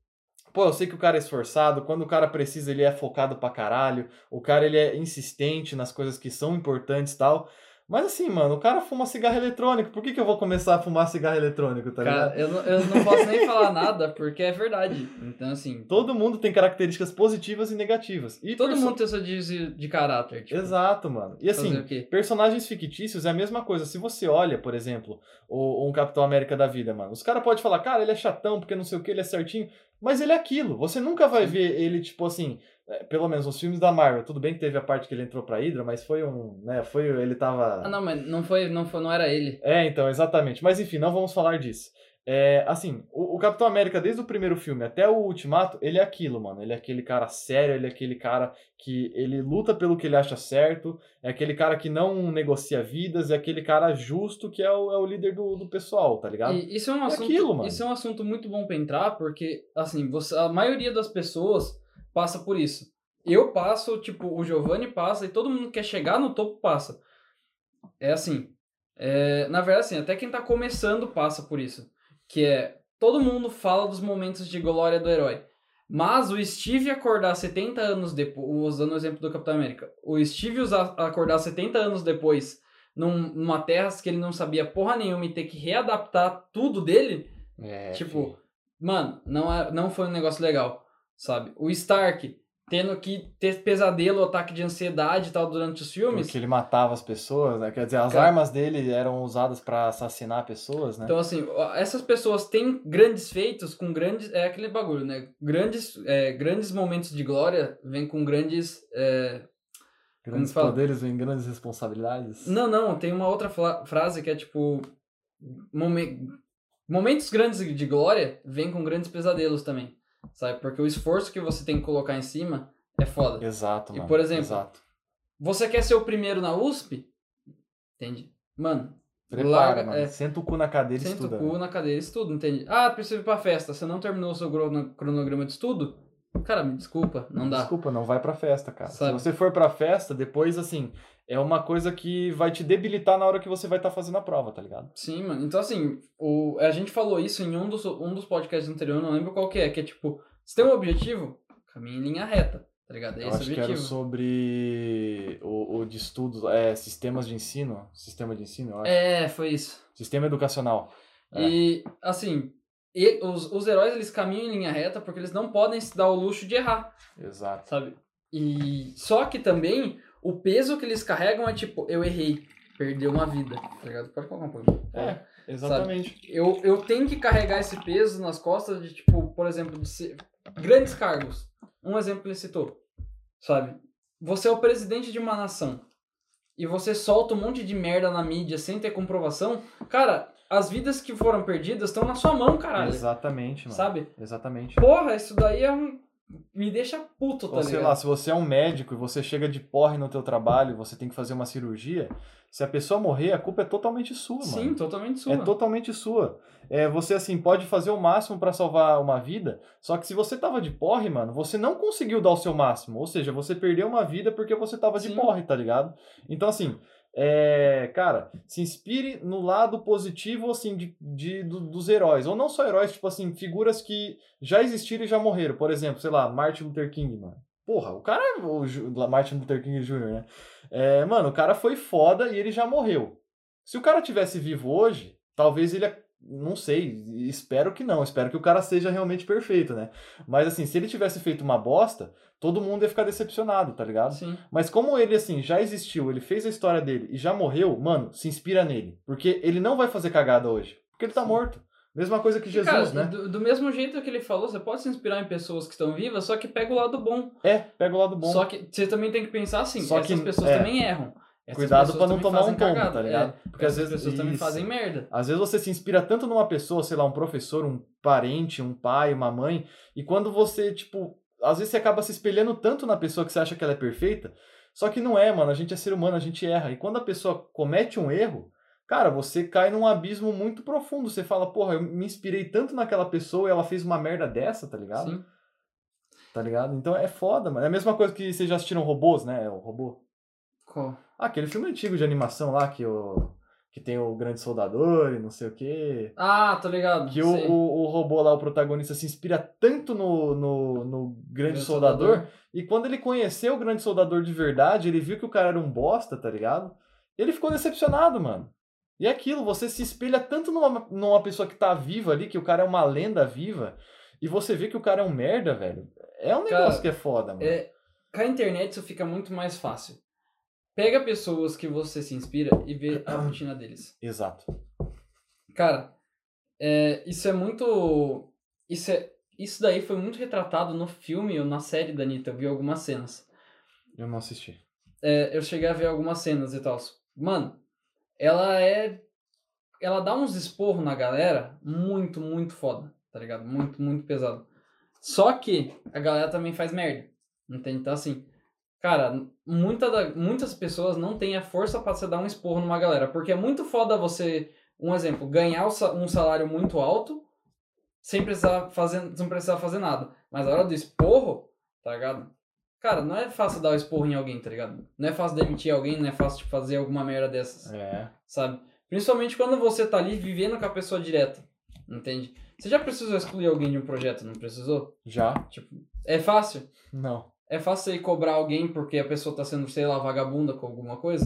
Pô, eu sei que o cara é esforçado, quando o cara precisa, ele é focado pra caralho, o cara ele é insistente nas coisas que são importantes e tal. Mas assim, mano, o cara fuma cigarro eletrônico, por que, que eu vou começar a fumar cigarro eletrônico, tá ligado? Cara, eu não, eu não posso nem falar nada porque é verdade. Então, assim, Todo mundo tem características positivas e negativas. E todo perso- mundo tem seu desvio de caráter. Tipo, Exato, mano. E assim, personagens fictícios é a mesma coisa. Se você olha, por exemplo, o, um Capitão América da vida, mano, os caras podem falar, cara, ele é chatão porque não sei o que, ele é certinho, mas ele é aquilo. Você nunca vai Sim. ver ele, tipo assim, é, pelo menos nos filmes da Marvel. Tudo bem que teve a parte que ele entrou pra Hydra, mas foi um, né, foi, ele tava... Ah, não, mas não foi, não foi, não era ele. É, então, exatamente. Mas enfim, não vamos falar disso. É, assim, o, o Capitão América, desde o primeiro filme até o Ultimato, ele é aquilo, mano. Ele é aquele cara sério, ele é aquele cara que ele luta pelo que ele acha certo, é aquele cara que não negocia vidas, é aquele cara justo que é o, é o líder do, do pessoal, tá ligado? E isso é um É assunto, aquilo, mano. isso é um assunto muito bom pra entrar, porque assim, você, a maioria das pessoas passa por isso. Eu passo, tipo, o Giovanni passa e todo mundo que quer chegar no topo passa. É assim. é, na verdade, assim, até quem tá começando passa por isso. Que é, todo mundo fala dos momentos de glória do herói. Mas o Steve acordar 70 anos depois, usando o exemplo do Capitão América, o Steve usar, acordar 70 anos depois num- numa terra que ele não sabia porra nenhuma e ter que readaptar tudo dele, É, tipo, mano, não, é, não foi um negócio legal, sabe? O Stark tendo que ter pesadelo, ataque de ansiedade e tal durante os filmes. Porque ele matava as pessoas, né? Quer dizer, as Cara- armas dele eram usadas pra assassinar pessoas, né? Então, assim, essas pessoas têm grandes feitos com grandes. É aquele bagulho, né? Grandes, é, grandes momentos de glória vêm com grandes. é, Grandes poderes vêm grandes responsabilidades. Não, não, tem uma outra frase que é tipo. momen- Momentos grandes de glória vêm com grandes pesadelos também. Sabe? Porque o esforço que você tem que colocar em cima é foda. Exato, E, mano. por exemplo, Exato. Você quer ser o primeiro na USP? Entende? Mano, Prepara, larga- mano. é. Senta o cu na cadeira e senta estuda. o cu na cadeira e estuda, entende? Ah, preciso ir pra festa. Você não terminou o seu crono- cronograma de estudo? Cara, me desculpa, não dá. Desculpa, não vai pra festa, cara. Sabe? Se você for pra festa, depois, assim, é uma coisa que vai te debilitar na hora que você vai estar fazendo a prova, tá ligado? Sim, mano. Então, assim, o, a gente falou isso em um dos, um dos podcasts anteriores, não lembro qual que é, que é tipo, você tem um objetivo, caminha em linha reta, tá ligado? É Eu esse o acho que era objetivo. sobre o, o de estudos, é, sistemas de ensino. Sistema de ensino, eu acho. É, foi isso. Sistema educacional. É. E, assim, e- os, os heróis, eles caminham em linha reta porque eles não podem se dar o luxo de errar. Exato. sabe? E só que também o peso que eles carregam é tipo, eu errei, perdeu uma vida, tá ligado? Pode colocar um pouquinho. É, exatamente. Eu, eu tenho que carregar esse peso nas costas de, tipo, por exemplo, de ser grandes cargos. Um exemplo que ele citou, sabe? Você é o presidente de uma nação e você solta um monte de merda na mídia sem ter comprovação, cara, as vidas que foram perdidas estão na sua mão, caralho. Exatamente, mano. Sabe? Exatamente. Porra, isso daí é um. Me deixa puto, tá Ou sei ligado? lá, se você é um médico e você chega de porre no teu trabalho e você tem que fazer uma cirurgia, se a pessoa morrer, a culpa é totalmente sua, Sim, mano. totalmente sua. É totalmente sua. É, você, assim, pode fazer o máximo pra salvar uma vida, só que se você tava de porre, mano, você não conseguiu dar o seu máximo. Ou seja, você perdeu uma vida porque você tava de Sim. porre, tá ligado? Então, assim, é, cara, se inspire no lado positivo, assim, de, de- do- dos heróis. Ou não só heróis, tipo assim, figuras que já existiram e já morreram. Por exemplo, sei lá, Martin Luther King, mano. porra, o cara é o Martin Luther King Jr., né? É, mano, o cara foi foda e ele já morreu. Se o cara tivesse vivo hoje, talvez ele. Não sei, espero que não. Espero que o cara seja realmente perfeito, né? Mas assim, se ele tivesse feito uma bosta, todo mundo ia ficar decepcionado, tá ligado? Sim. Mas como ele, assim, já existiu, ele fez a história dele e já morreu, mano, se inspira nele. Porque ele não vai fazer cagada hoje. Porque ele tá Sim. morto. Mesma coisa que Jesus, cara, né? do, do mesmo jeito que ele falou, você pode se inspirar em pessoas que estão vivas, só que pega o lado bom. É, pega o lado bom. Só que você também tem que pensar assim, Só essas que- pessoas é. também erram. Essas Cuidado pessoas pra não também tomar um tombo, tá ligado? é. Porque às vezes pessoas também isso. fazem merda. Às vezes você se inspira tanto numa pessoa, sei lá, um professor, um parente, um pai, uma mãe, e quando você, tipo, às vezes você acaba se espelhando tanto na pessoa que você acha que ela é perfeita, só que não é, mano, a gente é ser humano, a gente erra. E quando a pessoa comete um erro, cara, você cai num abismo muito profundo. Você fala, porra, eu me inspirei tanto naquela pessoa e ela fez uma merda dessa, tá ligado? Sim. Tá ligado? Então é foda, mano. É a mesma coisa que vocês já assistiram Robôs, né? O robô. Qual? Ah, aquele filme antigo de animação lá que o que tem o grande soldador e não sei o quê. Ah, tô ligado. Que o, o, o robô lá, o protagonista, se inspira tanto no, no, no grande Grande soldador, e quando ele conheceu o grande soldador de verdade, ele viu que o cara era um bosta, tá ligado? Ele ficou decepcionado, mano. E é aquilo, você se espelha tanto numa, numa pessoa que tá viva ali, que o cara é uma lenda viva, e você vê que o cara é um merda, velho. É um Cara, negócio que é foda, mano. É, com a internet isso fica muito mais fácil. Pega pessoas que você se inspira e vê a rotina deles. Exato. Cara, é, isso é muito. Isso, é, isso daí foi muito retratado no filme ou na série da Anitta. Eu vi algumas cenas. Eu não assisti. É, eu cheguei a ver algumas cenas e tal. Mano, ela é. Ela dá uns esporros na galera muito, muito foda, tá ligado? Muito, muito pesado. Só que a galera também faz merda. Entende? Então, assim, cara, muita da, muitas pessoas não têm a força pra você dar um esporro numa galera. Porque é muito foda você, um exemplo, ganhar um salário muito alto sem precisar fazer, sem precisar fazer nada. Mas a hora do esporro, tá ligado? Cara, não é fácil dar o esporro em alguém, tá ligado? Não é fácil demitir alguém, não é fácil tipo, fazer alguma merda dessas, É. sabe? Principalmente quando você tá ali vivendo com a pessoa direta, entende? Você já precisou excluir alguém de um projeto, não precisou? Já? Tipo, é fácil? Não. É fácil você cobrar alguém porque a pessoa tá sendo, sei lá, vagabunda com alguma coisa?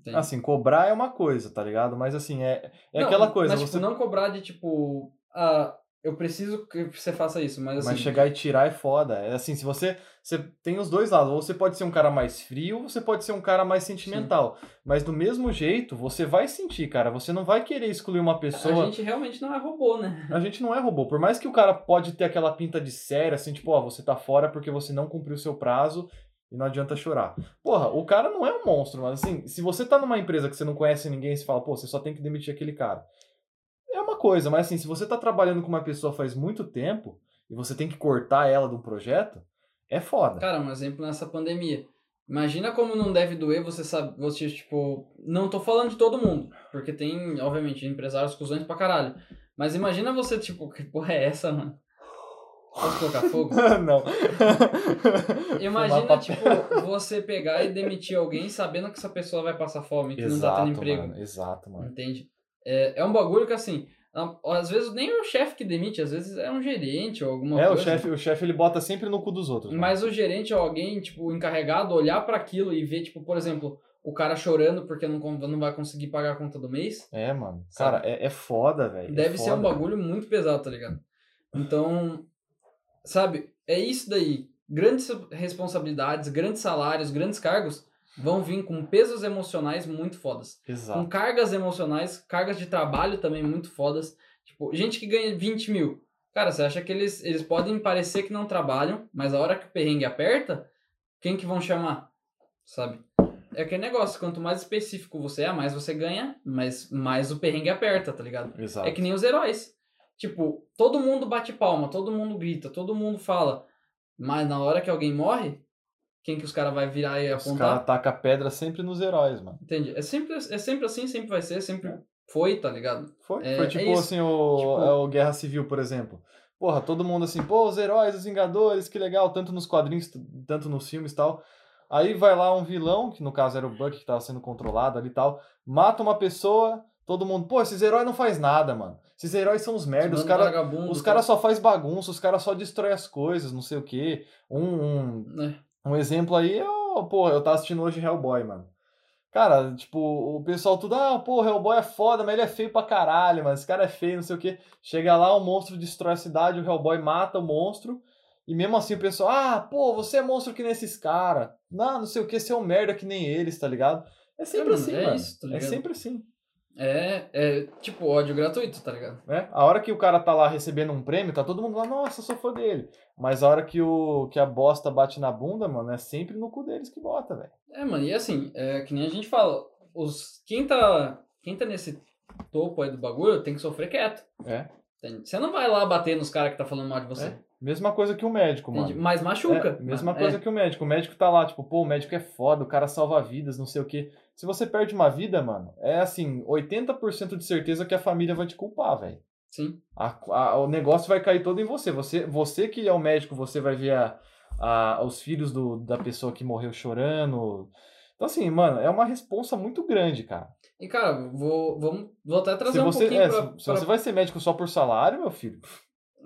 Entende? Assim, cobrar é uma coisa, tá ligado? Mas assim, é, é Não, aquela coisa. Mas, você... tipo, não cobrar de, tipo, ah, eu preciso que você faça isso, mas assim... Mas chegar e tirar é foda. É assim, se você, você tem os dois lados. Ou você pode ser um cara mais frio, ou você pode ser um cara mais sentimental. Mas do mesmo jeito, você vai sentir, cara. Você não vai querer excluir uma pessoa. A gente realmente não é robô, né? A gente não é robô. Por mais que o cara pode ter aquela pinta de sério, assim, tipo, ó, você tá fora porque você não cumpriu o seu prazo e não adianta chorar. Porra, o cara não é um monstro, mas assim, se você tá numa empresa que você não conhece ninguém você fala, pô, você só tem que demitir aquele cara. Coisa, mas assim, se você tá trabalhando com uma pessoa faz muito tempo e você tem que cortar ela de um projeto, é foda. Cara, um exemplo nessa pandemia. Imagina como não deve doer você sabe, você, tipo, não tô falando de todo mundo, porque tem, obviamente, empresários cuzões pra caralho. Mas imagina você, tipo, que porra é essa, mano? Posso colocar fogo? não. Imagina, tipo, você pegar e demitir alguém sabendo que essa pessoa vai passar fome, que não tá Exato, tendo emprego. mano. Exato, mano. Entende? É, é um bagulho que, assim, às vezes nem é o chefe que demite, às vezes é um gerente ou alguma É, o coisa. chefe, o chefe ele bota sempre no cu dos outros. mano. Mas o gerente ou alguém, tipo, encarregado, olhar pra aquilo e ver, tipo, por exemplo, o cara chorando porque não, não vai conseguir pagar a conta do mês, É, mano. Sabe? Cara, é, é foda, velho. é deve ser um foda. bagulho muito pesado, tá ligado? Então, sabe, é isso daí. Grandes responsabilidades, grandes salários, grandes cargos vão vir com pesos emocionais muito fodas. Exato. Com cargas emocionais, cargas de trabalho também muito fodas. Tipo, gente que ganha 20 mil. Cara, você acha que eles, eles podem parecer que não trabalham, mas a hora que o perrengue aperta, quem que vão chamar? Sabe? É aquele negócio, quanto mais específico você é, mais você ganha, mas mais o perrengue aperta, tá ligado? Exato. É que nem os heróis. Tipo, todo mundo bate palma, todo mundo grita, todo mundo fala. Mas na hora que alguém morre, quem que os caras vai virar e Os apontar? caras tacam pedra sempre nos heróis, mano. Entende? É sempre, é sempre assim, sempre vai ser, sempre foi, tá ligado? Foi, É- foi é tipo isso. assim, o, Tipo- é o Guerra Civil, por exemplo. Porra, todo mundo assim, pô, os heróis, os Vingadores, que legal, tanto nos quadrinhos, tanto nos filmes e tal. Aí vai lá um vilão, que no caso era o Buck que tava sendo controlado ali e tal, mata uma pessoa, Todo mundo, pô, esses heróis não faz nada, mano. Esses heróis são os merda, os caras os tá? cara só faz bagunça, os caras só destrói as coisas, não sei o quê. Um, um, né? Um exemplo aí é, o- pô, eu tava assistindo hoje Hellboy, mano. Cara, tipo, o pessoal tudo, ah, pô, Hellboy é foda, mas ele é feio pra caralho, mano. Esse cara é feio, não sei o quê. Chega lá, o monstro destrói a cidade, o Hellboy mata o monstro. E mesmo assim o pessoal, ah, pô, você é monstro que nem esses caras. Não, não sei o que, você é um merda que nem eles, tá ligado? É sempre mano, assim, é mano. isso, tá é sempre assim. É, é tipo ódio gratuito, tá ligado? né? A hora que o cara tá lá recebendo um prêmio, tá todo mundo lá, nossa, sou fã dele. Mas a hora que, o, que a bosta bate na bunda, mano, é sempre no cu deles que bota, velho. É, mano, e assim, é que nem a gente fala, os, quem, tá, quem tá nesse topo aí do bagulho tem que sofrer quieto. É. Você não vai lá bater nos caras que tá falando mal de você. É. Mesma coisa que o médico, mano. Mas machuca. É, mesma É. coisa que o médico. O médico tá lá, tipo, pô, o médico é foda, o cara salva vidas, não sei o quê. Se você perde uma vida, mano, é assim, 80% de certeza que a família vai te culpar, velho. Sim. A- a- o negócio vai cair todo em você. Você, você que é o médico, você vai ver a, a- os filhos do, da pessoa que morreu chorando. Então, assim, mano, é uma responsa muito grande, cara. E, cara, vou, vamos, vou até trazer Se um você, pouquinho é, pra, se, se pra- você vai ser médico só por salário, meu filho.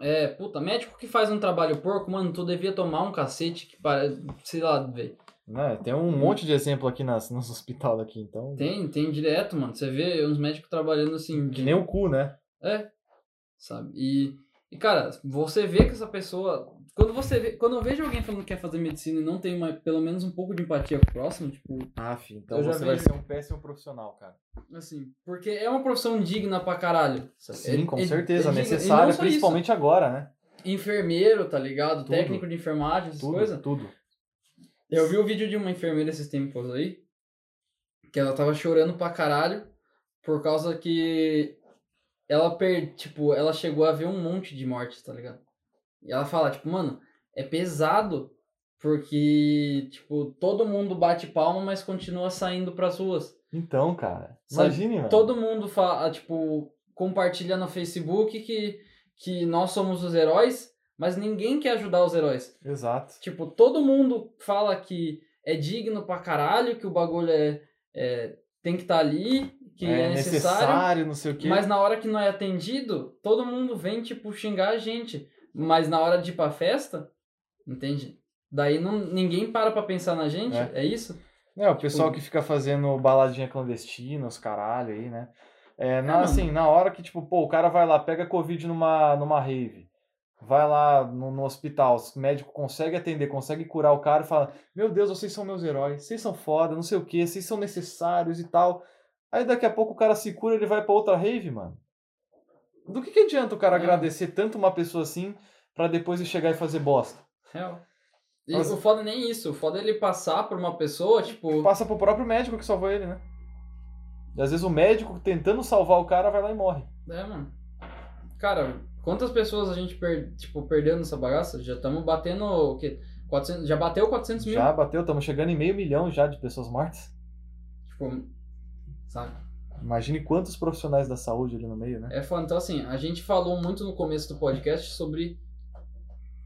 É, puta, médico que faz um trabalho porco, mano, tu devia tomar um cacete que para, sei lá, velho. Né? Tem um monte de exemplo aqui nas, nos hospitais aqui, então. Tem, tem direto, mano. Você vê uns médicos trabalhando assim. Que nem o cu, né? É, sabe? E, e, cara, você vê que essa pessoa. Quando você vê, quando eu vejo alguém falando que quer fazer medicina e não tem uma, pelo menos um pouco de empatia com o próximo, tipo, Ah, filho, então Eu já você vai vejo- ser um péssimo profissional, cara. assim, porque é uma profissão digna pra caralho. Sim, É- com é- certeza. é necessária, principalmente agora, né? isso. Enfermeiro, tá ligado? Tudo. Técnico de enfermagem, essas Tudo, coisas. tudo. Eu vi o vídeo de uma enfermeira esses tempos aí, que ela tava chorando pra caralho, por causa que ela per... tipo, ela chegou a ver um monte de mortes, tá ligado? E ela fala, tipo, mano, é pesado porque, tipo, todo mundo bate palma, mas continua saindo pras ruas. Então, cara, Sabe, imagine, mano. Todo mundo fala, tipo, compartilha no Facebook que, que nós somos os heróis, mas ninguém quer ajudar os heróis. Exato. Tipo, todo mundo fala que é digno pra caralho, que o bagulho é, é- tem que estar ali, que é, necessário, não sei o quê. mas na hora que não é atendido, todo mundo vem, tipo, xingar a gente. Mas na hora de ir pra festa, entende? Daí não, ninguém para pra pensar na gente, É. é, isso? É, o pessoal Tipo- que fica fazendo baladinha clandestina, os caralho aí, né? É, na, mano. assim, na hora que, tipo, pô, o cara vai lá, pega Covid numa, numa rave, vai lá no, no hospital, o médico consegue atender, consegue curar o cara e fala: Meu Deus, vocês são meus heróis, vocês são foda, não sei o que, vocês são necessários e tal. Aí daqui a pouco o cara se cura ele vai pra outra rave, mano. Do que, que adianta o cara Não. agradecer tanto uma pessoa assim pra depois ele chegar e fazer bosta? Real. E Mas- o foda nem isso, o foda é ele passar por uma pessoa, tipo. Passa pro próprio médico que salvou ele, né? E às vezes o médico tentando salvar o cara vai lá e morre. É, mano. Cara, quantas pessoas a gente per, tipo, perdeu nessa bagaça? Já estamos batendo o quê? 400, já bateu 400 mil? Já bateu, estamos chegando em meio milhão já de pessoas mortas. Tipo, sabe? Imagine quantos profissionais da saúde ali no meio, né? É foda. Então, assim, a gente falou muito no começo do podcast sobre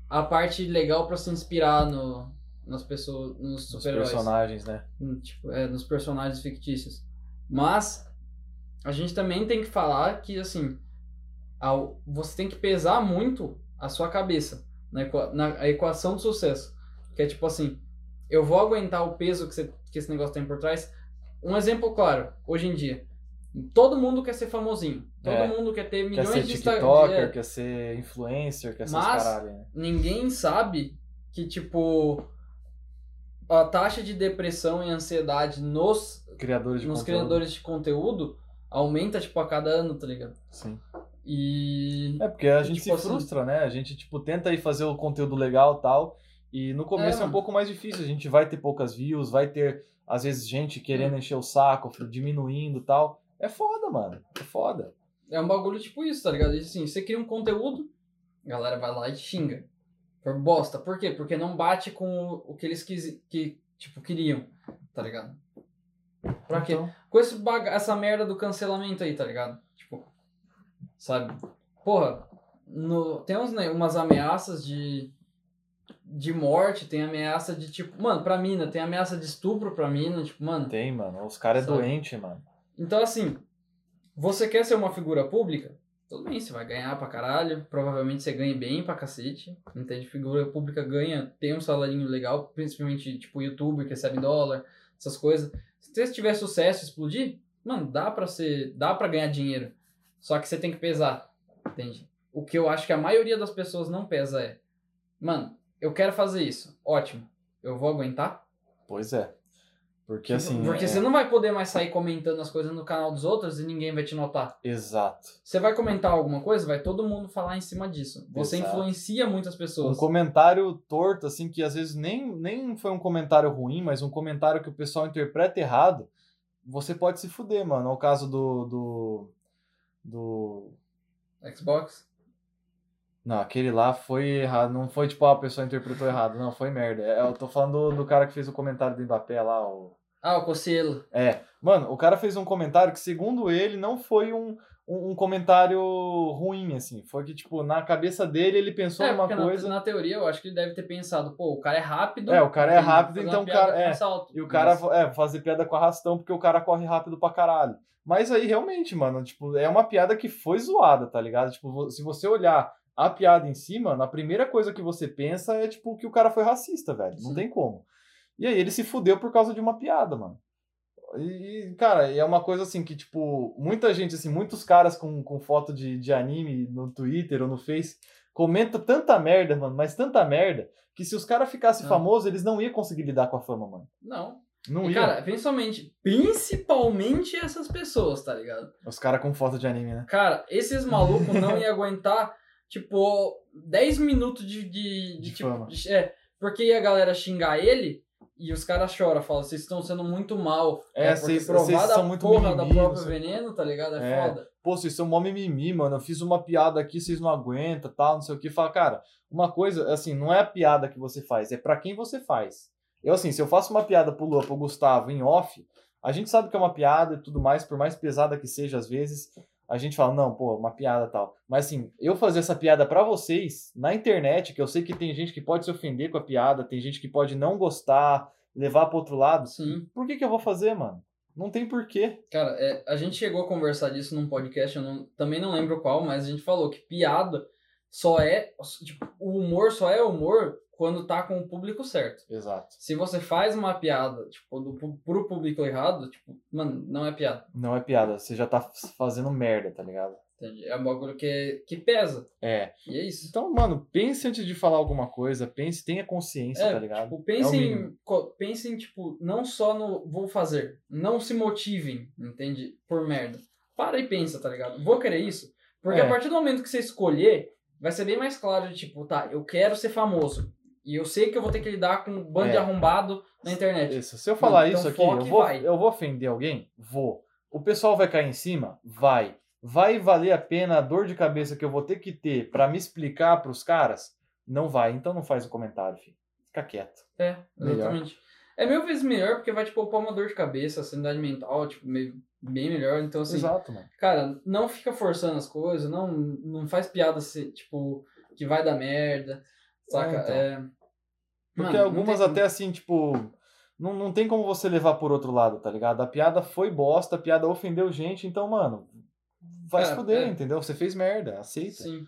a parte legal pra se inspirar no, nas pessoas, nos Os super-heróis. personagens, né? Hum, Tipo, é, nos personagens fictícios. Mas a gente também tem que falar que, assim, ao, você tem que pesar muito a sua cabeça na, na equação do sucesso. Que é tipo assim, eu vou aguentar o peso que, você- que esse negócio tem por trás. Um exemplo claro, hoje em dia. Todo mundo quer ser famosinho. Todo É. mundo quer ter Quer milhões ser de TikToker, é, quer ser influencer, quer ser Mas- caralho, né? ninguém sabe que, tipo, a taxa de depressão e ansiedade nos Criadores de nos conteúdo. criadores de conteúdo aumenta, tipo, a cada ano, tá ligado? Sim. E. É porque a gente Tipo se assim- frustra, né? A gente, tipo, tenta aí fazer o conteúdo legal e tal. E no começo é, um mano. pouco mais difícil. A gente vai ter poucas views, vai ter, às vezes, gente querendo encher o saco, diminuindo e tal. É foda, mano. É foda. É um bagulho tipo isso, tá ligado? Assim, você cria um conteúdo, a galera vai lá e xinga. Por bosta. Por quê? Porque não bate com o, que eles quis, que, tipo, queriam, tá ligado? Pra quê? Então, Com esse baga essa merda do cancelamento aí, tá ligado? Tipo, sabe? Porra, no, tem uns, né, umas ameaças de, de morte, tem ameaça de tipo, mano, pra mina, tem ameaça de estupro pra mina, tipo, mano. tem, mano. Os caras é doente, mano. Então, assim, Você quer ser uma figura pública? Tudo bem, você vai ganhar pra caralho. Provavelmente você ganha bem pra cacete. Entende? Figura pública ganha, tem um salarinho legal, principalmente tipo youtuber que recebe dólar, essas coisas. Se você tiver sucesso explodir, mano, dá pra ser. dá pra ganhar dinheiro. Só que você tem que pesar. Entende? O que eu acho que a maioria das pessoas não pesa é. Mano, eu quero fazer isso. Ótimo. Eu vou aguentar? Pois é. Porque assim. Porque é- você não vai poder mais sair comentando as coisas no canal dos outros e ninguém vai te notar. Exato. Você vai comentar alguma coisa, vai todo mundo falar em cima disso. Você Exato. influencia muitas Um pessoas. comentário torto, assim, que às vezes nem, nem foi um comentário ruim, mas um comentário que o pessoal interpreta errado, você pode se fuder, mano. É o caso do. do. do... Xbox? Não, aquele lá foi errado. Não foi tipo, ah, a pessoa interpretou errado. Não, foi merda. É, Eu tô falando do, do cara que fez o comentário do Mbappé lá, o. Ah, o Cocielo. É, mano, o cara fez um comentário que, segundo ele, não foi um, um, um comentário ruim, assim. Foi que, tipo, na cabeça dele ele pensou É, numa porque na- coisa. Na, teoria eu acho que ele deve ter pensado, pô, o cara é rápido. É, o cara é rápido, então o cara- é. E o cara, Mas- é, fazer piada com arrastão, porque o cara corre rápido pra caralho. Mas aí, realmente, mano, tipo, é uma piada que foi zoada, tá ligado? Tipo, se você olhar a piada em si, mano, a primeira coisa que você pensa é, tipo, que o cara foi racista, velho. Não Sim. tem como. E aí ele se fudeu por causa de uma piada, mano. E, cara, é uma coisa assim que, tipo, muita gente, assim, muitos caras com, com foto de, de anime no Twitter ou no Face comenta tanta merda, mano, mas tanta merda, que se os caras ficassem famosos, eles não iam conseguir lidar com a fama, mano. Não. Não E, ia. cara, principalmente, principalmente essas pessoas, tá ligado? Os caras com foto de anime, né? Cara, esses malucos não iam aguentar, tipo, 10 minutos de. de, de, De tipo, de- é, porque ia a galera xingar ele e os caras choram, falam, vocês estão sendo muito mal. É, porque vocês- são muito porra mimimi, da própria veneno, tá ligado? É, É. foda. Pô, vocês são mó mimimi, mano. Eu fiz uma piada aqui, vocês não aguentam, tal, não sei o que. Fala, cara, uma coisa, assim, não é a piada que você faz, é pra quem você faz. Eu, assim, se eu faço uma piada pro Lua, pro Gustavo, em off, a gente sabe que é uma piada e tudo mais, por mais pesada que seja às vezes, a gente fala, não, pô, uma piada tal. Mas, assim, eu fazer essa piada pra vocês, na internet, que eu sei que tem gente que pode se ofender com a piada, tem gente que pode não gostar, levar pro outro lado. Sim. Por que que eu vou fazer, mano? Não tem porquê. Cara, é, a gente chegou a conversar disso num podcast, eu não- também não lembro qual, mas a gente falou que piada só é. Tipo, o humor só é humor quando tá com o público certo. Exato. Se você faz uma piada, tipo, do, pro público errado, tipo, mano, não é piada. Não é piada, você já tá fazendo merda, tá ligado? Entende? É um bagulho que, que pesa. É. E é isso. Então, mano, pense antes de falar alguma coisa, pense, tenha consciência, É, tá ligado? tipo, É o pensem, mínimo. co- pensem, tipo, não só no vou fazer. Não se motivem, entende? Por merda. Para e pensa, tá ligado? Vou querer isso? Porque É. a partir do momento que você escolher, vai ser bem mais claro de tipo, tá, eu quero ser famoso. E eu sei que eu vou ter que lidar com um bando de É. arrombado na internet. Isso. Se eu falar Então isso aqui, eu vou, eu vou ofender alguém? Vou. O pessoal vai cair em cima? Vai. Vai valer a pena a dor de cabeça que eu vou ter que ter pra me explicar pros caras? Não vai. Então não faz o comentário, filho. Fica quieto. É, Melhor. exatamente. É mil vezes melhor porque vai te poupar uma dor de cabeça, sanidade mental, tipo, meio, bem melhor. Então, assim, Exato, mano. cara, não fica forçando as coisas, não, não faz piada, se, tipo, que vai dar merda, saca? É, então. É, Porque Mano, algumas tem até assim, tipo. Não, não tem como você levar por outro lado, tá ligado? A piada foi bosta, a piada ofendeu gente, então, mano. Vai É, se fuder, é. entendeu? Você fez merda, aceita. Sim.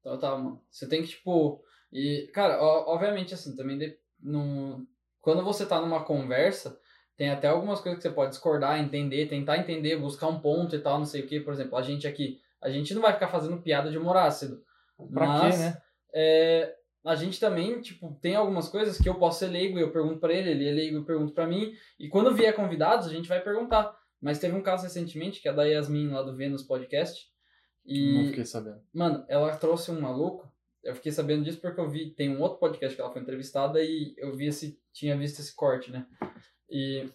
Então tá, mano. Você tem que, tipo. E, cara, ó, obviamente, assim, também de, no, quando você tá numa conversa, tem até algumas coisas que você pode discordar, entender, tentar entender, buscar um ponto e tal, não sei o que. Por exemplo, a gente aqui, a gente não vai ficar fazendo piada de humor ácido. Pra mas, quê, né? é, a gente também, tipo, tem algumas coisas que eu posso ser leigo e eu pergunto pra ele, ele é leigo e eu pergunto pra mim. E quando vier convidados, a gente vai perguntar. Mas teve um caso recentemente, que é da Yasmin lá do Vênus Podcast. E, Não fiquei sabendo. Mano, ela trouxe um maluco. Eu fiquei sabendo disso porque eu vi. Tem um outro podcast que ela foi entrevistada e eu vi esse. Tinha visto esse corte, né? E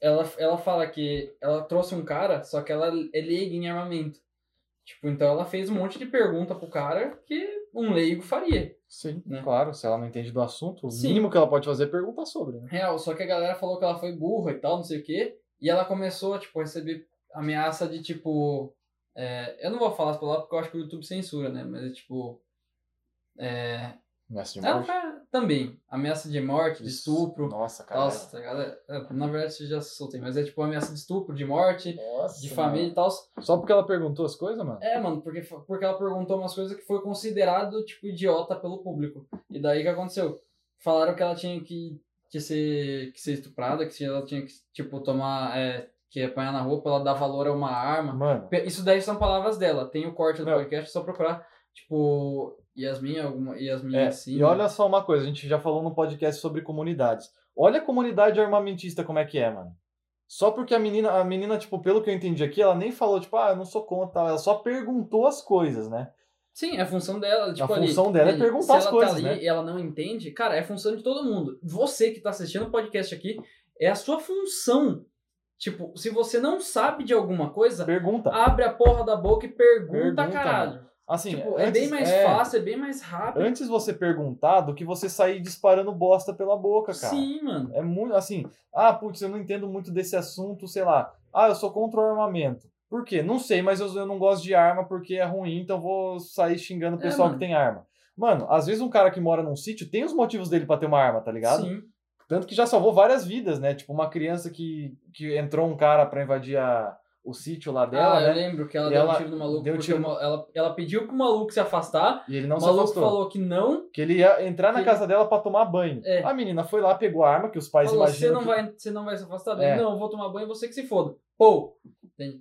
ela, ela fala que ela trouxe um cara, só que ela é leiga em armamento. Tipo, então ela fez um monte de pergunta pro cara que um leigo faria. Sim, Né? claro. Se ela não entende do assunto, o Sim. mínimo que ela pode fazer é perguntar sobre, né? Real, só que a galera falou que ela foi burra e tal, não sei o quê. E ela começou, tipo, a receber ameaça de, tipo... é, eu não vou falar as palavras porque eu acho que o YouTube censura, né? Mas tipo... É, Mestre de ela morte. foi... também. Ameaça de morte, de Isso. estupro. Nossa, cara. Nossa, tá ligado? É, Na verdade, já soltei, mas é tipo ameaça de estupro, de morte, Nossa, de mano. família e tal. Só porque ela perguntou as coisas, mano? É, mano, porque, porque ela perguntou umas coisas que foi considerado, tipo, idiota pelo público. E daí o que aconteceu? Falaram que ela tinha que, que, ser, que ser estuprada, que ela tinha que, tipo, tomar. É, que apanhar na roupa, ela dar valor a uma arma. Mano, Isso daí são palavras dela. Tem o corte do Não. podcast, é só procurar. Tipo, Yasmin, alguma. Yasmin é, assim. e olha só uma coisa, a gente já falou no podcast sobre comunidades. Olha a comunidade armamentista como é que é, mano. Só porque a menina, a menina, tipo, pelo que eu entendi aqui, ela nem falou, tipo, ah, eu não sou contra, tal. ela só perguntou as coisas, né? Sim, é a função dela. Tipo, ali, função dela é ali, perguntar se as ela coisas, tá ali né? e ela não entende, cara, é função de todo mundo. Você que tá assistindo o podcast aqui, é a sua função. Tipo, se você não sabe de alguma coisa, Pergunta. abre a porra da boca e pergunta, Pergunta, caralho. Assim, tipo, é antes- bem mais é, fácil, é bem mais rápido. Antes você perguntar do que você sair disparando bosta pela boca, cara. Sim, mano. É muito assim, ah, putz, eu não entendo muito desse assunto, sei lá. Ah, eu sou contra o armamento. Por quê? Não sei, mas eu, eu não gosto de arma porque é ruim, então vou sair xingando o É, pessoal que mano. tem arma. Mano, às vezes um cara que mora num sítio tem os motivos dele pra ter uma arma, tá ligado? Sim. Tanto que já salvou várias vidas, né? Tipo, uma criança que, que entrou um cara pra invadir a, o sítio lá dela, ah, eu né? lembro que ela E deu ela um tiro no maluco deu tiro ela, ela pediu pro maluco se afastar. E ele não o se maluco afastou. falou que não. Que ele ia entrar na casa dela pra tomar banho. É. A menina foi lá, pegou a arma, que os pais falou, você imaginam não, que... vai, você não vai se afastar É. dele? Não, eu vou tomar banho, você que se foda. Pô,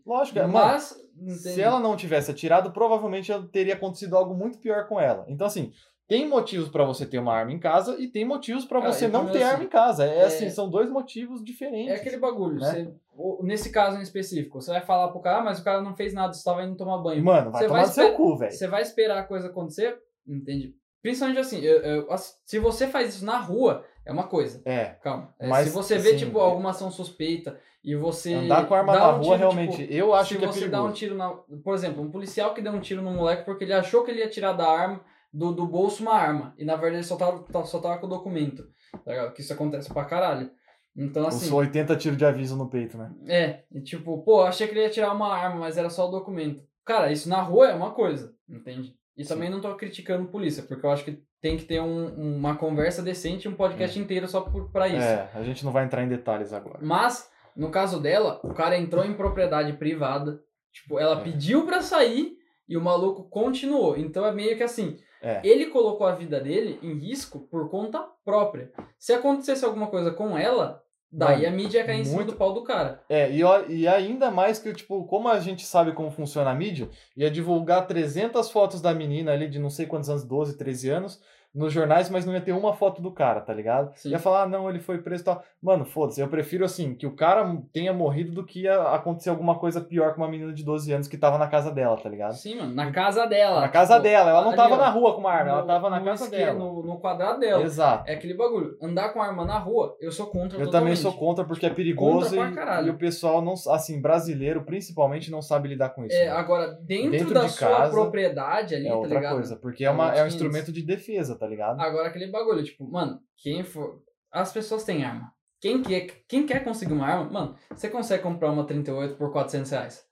Lógico, mano, mas... Se entende? ela não tivesse atirado, provavelmente teria acontecido algo muito pior com ela. Então, assim, tem motivos pra você ter uma arma em casa e tem motivos pra Cara, você e não também ter assim, arma em casa. É, é- assim, são dois motivos diferentes. É aquele bagulho. né? você- nesse caso em específico, você vai falar pro cara, ah, mas o cara não fez nada, você tava indo tomar banho. Mano, vai Você tomar vai seu cu, velho. Você vai esperar a coisa acontecer, entende? Principalmente assim, eu- eu- se você faz isso na rua, é uma coisa. É. Calma. É, Mas, se você vê, assim, tipo, alguma ação suspeita e você. Andar com arma na um rua, tiro, realmente, tipo, eu acho se que é você perigoso. dá um tiro na. Por exemplo, um policial que deu um tiro no moleque porque ele achou que ele ia tirar da arma, do, do bolso uma arma. E na verdade ele só tava, tá- só tava com o documento. Tá? Que isso acontece pra caralho. Então, assim. Os 80 tiros de aviso no peito, né? É, e tipo, pô, achei que ele ia tirar uma arma, mas era só o documento. Cara, isso na rua é uma coisa, entende? E Sim. também não tô criticando polícia, porque eu acho que tem que ter um- uma conversa decente e um podcast inteiro só por, pra isso. É, a gente não vai entrar em detalhes agora. Mas, no caso dela, o cara entrou em propriedade privada, tipo, ela É. pediu pra sair e o maluco continuou. Então é meio que assim, É. ele colocou a vida dele em risco por conta própria. Se acontecesse alguma coisa com ela, daí Mano, a mídia ia cair em cima muito- do pau do cara. É, e, e ainda mais que, tipo, como a gente sabe como funciona a mídia, ia divulgar 300 fotos da menina ali de não sei quantos anos, 12, 13 anos, nos jornais, mas não ia ter uma foto do cara, tá ligado? Sim. Ia falar, ah, não, ele foi preso e tal. Mano, foda-se, eu prefiro, assim, que o cara tenha morrido do que ia acontecer alguma coisa pior com uma menina de 12 anos que tava na casa dela, tá ligado? Sim, mano, na casa dela. Na casa tipo, dela, ela não ali, tava ó, na rua com uma arma, ela no- tava na casa esquema, dela. No, no quadrado dela. Exato. É aquele bagulho. Andar com arma na rua, eu sou contra Eu totalmente. também sou contra porque é perigoso pra caralho. e, e o pessoal não, assim, brasileiro principalmente não sabe lidar com isso. É, né? agora, dentro, Dentro da sua casa, propriedade ali, É tá outra ligado? coisa, porque é, uma, é um 500. instrumento de defesa, tá ligado? Agora aquele bagulho, tipo, mano, quem for. As pessoas têm arma. Quem quer, quem quer conseguir uma arma, mano, você consegue comprar uma 38 por 400 reais.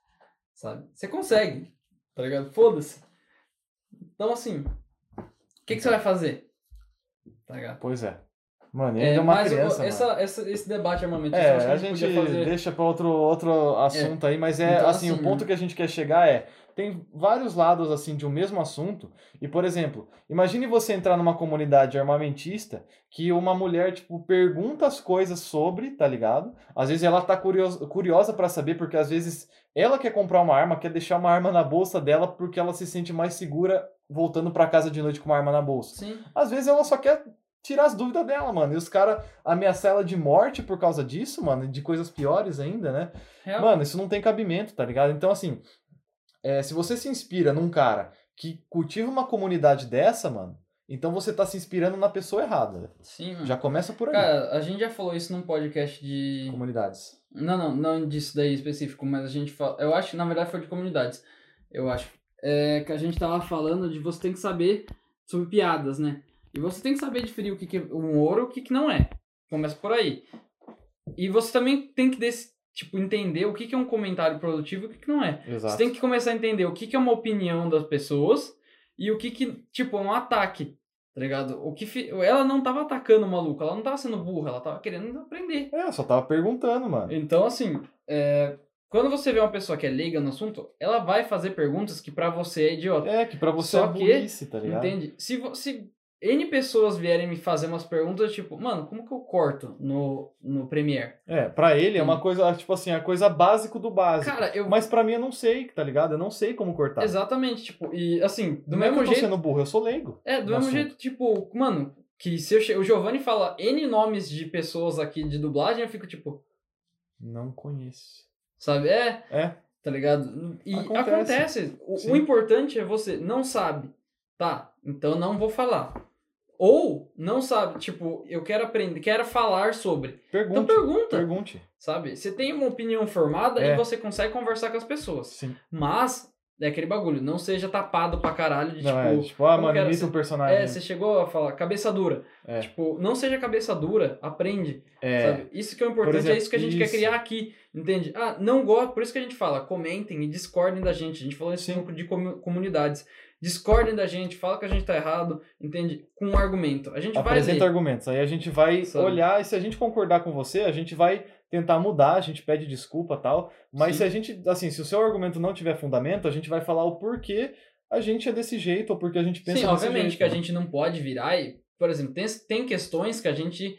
Sabe? Você consegue. Tá ligado? Foda-se. Então, assim. O que, que você vai fazer? Tá ligado? Pois é. Mano, e É, é uma mas o- criança, mano. essa, essa, esse debate armamentista, É, que a a gente gente podia fazer. deixa pra outro, outro assunto aí, mas é Então, assim, o assim, ponto que a gente quer chegar é, tem vários lados assim de um mesmo assunto, e por exemplo, imagine você entrar numa comunidade armamentista que uma mulher, tipo, pergunta as coisas sobre, tá ligado? Às vezes ela tá curiosa, curiosa para saber, porque às vezes ela quer comprar uma arma, quer deixar uma arma na bolsa dela porque ela se sente mais segura voltando pra casa de noite com uma arma na bolsa. Sim. Às vezes ela só quer tirar as dúvidas dela, mano. E os caras ameaçar ela de morte por causa disso, mano, e de coisas piores ainda, né? Real. Mano, isso não tem cabimento, tá ligado? Então, assim, é, se você se inspira num cara que cultiva uma comunidade dessa, mano, então você tá se inspirando na pessoa errada. Sim, mano. Já começa por aí. Cara, a gente já falou isso num podcast de. Comunidades. Não, não, não disso daí específico, mas a gente fala. Eu acho que na verdade foi de comunidades. Eu acho. É que a gente tava falando de você tem que saber sobre piadas, né? E você tem que saber diferir o que, que é um ouro e o que, que não é. Começa por aí. E você também tem que tipo, entender o que, que é um comentário produtivo e o que, que não é. Exato. Você tem que começar a entender o que, que é uma opinião das pessoas e o que, que tipo, é um ataque. Tá ligado? O que fi- Ela não tava atacando o maluco, ela não tava sendo burra, ela tava querendo aprender. É, só tava perguntando, mano. Então, assim, é, quando você vê uma pessoa que é leiga no assunto, ela vai fazer perguntas que pra você é idiota. É, que pra você Só é que, burrice, tá ligado? Entende? Se, vo- se N pessoas vierem me fazer umas perguntas, tipo, mano, como que eu corto no, no Premiere? É, pra ele é uma Sim. coisa, tipo assim, a coisa básico do básico. Cara, eu. Mas pra mim eu não sei, tá ligado? Eu não sei como cortar. Exatamente, tipo, e assim, do não é mesmo eu tô jeito. sendo burro, eu sou leigo. É, do mesmo assunto. jeito, tipo, mano, que se eu che... o Giovanni fala N nomes de pessoas aqui de dublagem, eu fico tipo, Não conheço. sabe? É, É, tá ligado? E Acontece. acontece. O, o importante é você não sabe. Tá, então não vou falar. Ou não sabe, tipo, eu quero aprender, quero falar sobre. pergunte. Então pergunta, Pergunte. sabe? Você tem uma opinião formada É. e você consegue conversar com as pessoas. Sim. Mas é aquele bagulho, não seja tapado pra caralho de não, tipo, é, tipo, ah, como mano, imita um personagem. É, você chegou a falar cabeça dura. É. Tipo, não seja cabeça dura, aprende. É, Sabe? Isso que é o importante, exemplo, é isso que a gente quer isso. criar aqui. Entende? Ah, não gosto, por isso que a gente fala, comentem e discordem da gente. A gente falou isso Sim. grupo de comu- comunidades. Discordem da gente, fala que a gente tá errado, entende? Com um argumento. A gente apresenta vai ler. argumentos. Aí a gente vai Sabe? olhar, e se a gente concordar com você, a gente vai tentar mudar, a gente pede desculpa tal. Mas Sim. se a gente, assim, se o seu argumento não tiver fundamento, a gente vai falar o porquê a gente é desse jeito, ou porque a gente pensa Sim, obviamente jeito, que a né? gente não pode virar e, por exemplo, tem, tem questões que a gente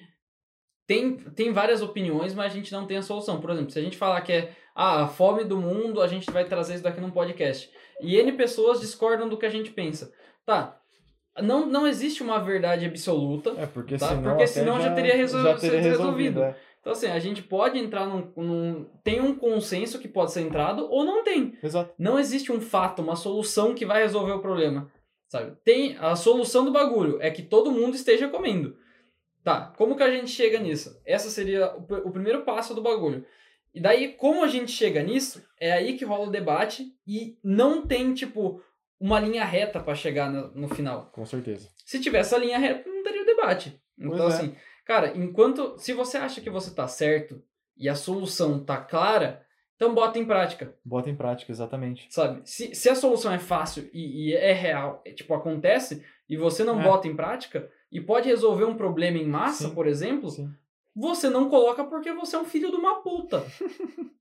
tem, tem várias opiniões, mas a gente não tem a solução. Por exemplo, se a gente falar que é ah, a fome do mundo, a gente vai trazer isso daqui num podcast. E N pessoas discordam do que a gente pensa. Tá. Não, não existe uma verdade absoluta. É, porque Tá? senão, Porque senão já teria resol- já teria resolvido. resolvido. é. Então, assim, a gente pode entrar num, num. Tem um consenso que pode ser entrado ou não tem. Exato. Não existe um fato, uma solução que vai resolver o problema. Sabe? Tem a solução do bagulho é que todo mundo esteja comendo. Tá, como que a gente chega nisso? Essa seria o, o primeiro passo do bagulho. E daí, como a gente chega nisso, é aí que rola o debate e não tem, tipo, uma linha reta pra chegar no, no final. Com certeza. Se tivesse a linha reta, não teria o debate. Então, Pois é. Cara, enquanto. Se você acha que você tá certo e a solução tá clara, então bota em prática. Bota em prática, exatamente. Sabe? Se, se a solução é fácil e, e é real, é, tipo, acontece, e você não É. bota em prática, e pode resolver um problema em massa, Sim. por exemplo, Sim. você não coloca porque você é um filho de uma puta.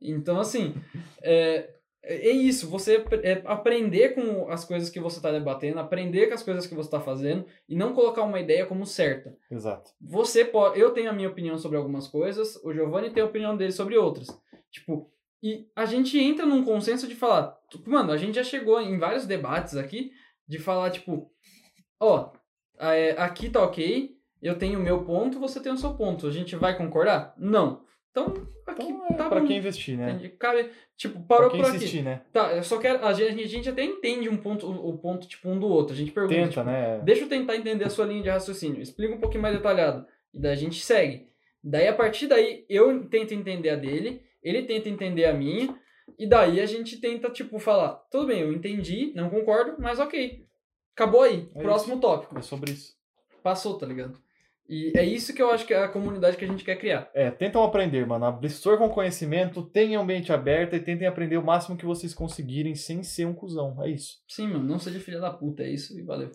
então, assim, é, é isso. Você é, aprender com as coisas que você está debatendo, aprender com as coisas que você está fazendo, e não colocar uma ideia como certa. Exato. Você pode. Eu tenho a minha opinião sobre algumas coisas, o Giovanni tem a opinião dele sobre outras. Tipo, e a gente entra num consenso de falar. Mano, a gente já chegou em vários debates aqui de falar, tipo, ó, é, aqui tá ok, eu tenho o meu ponto, você tem o seu ponto. A gente vai concordar? Não. Então, aqui Então é tá pra bom. quem investir, né? Entende? Cabe, tipo, Pra parou quem por aqui. insistir, né? Tá, eu só quero. A gente, a gente até entende um ponto, o ponto, tipo, um do outro. A gente pergunta. Tenta, tipo, né? Deixa eu tentar entender a sua linha de raciocínio. Explica um pouquinho mais detalhado. E daí a gente segue. Daí, a partir daí, eu tento entender a dele, ele tenta entender a minha, e daí a gente tenta, tipo, falar, tudo bem, eu entendi, não concordo, mas ok. Acabou aí. É Próximo tópico. É sobre isso. Passou, tá ligado? E é isso que eu acho que é a comunidade que a gente quer criar. É, tentam aprender, mano. Absorvam conhecimento, tenham mente aberta e tentem aprender o máximo que vocês conseguirem sem ser um cuzão. É isso. Sim, mano, não seja filha da puta, é isso e valeu.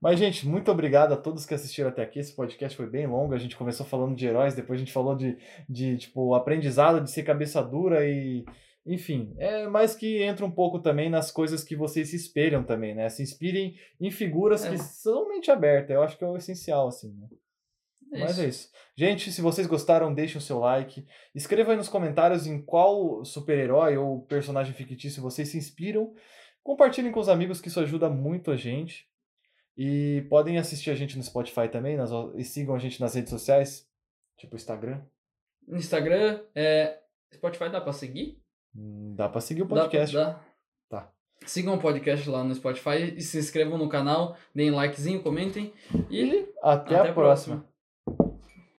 Mas, gente, muito obrigado a todos que assistiram até aqui. Esse podcast foi bem longo. A gente começou falando de heróis, depois a gente falou de, de tipo, aprendizado, de ser cabeça dura e. Enfim, é mais que entra um pouco também nas coisas que vocês se espelham também, né? Se inspirem em figuras É. que são mente aberta. Eu acho que é o essencial, assim, né? Mas é isso. Gente, se vocês gostaram, deixem o seu like. Escreva aí nos comentários em qual super-herói ou personagem fictício vocês se inspiram. Compartilhem com os amigos, que isso ajuda muito a gente. E podem assistir a gente no Spotify também. nas- e sigam a gente nas redes sociais, tipo Instagram. No Instagram, é... Spotify dá pra seguir? Hum, Dá pra seguir o Dá podcast. Dá. Tá. Sigam o podcast lá no Spotify e se inscrevam no canal, deem likezinho, comentem e E até, até a próxima.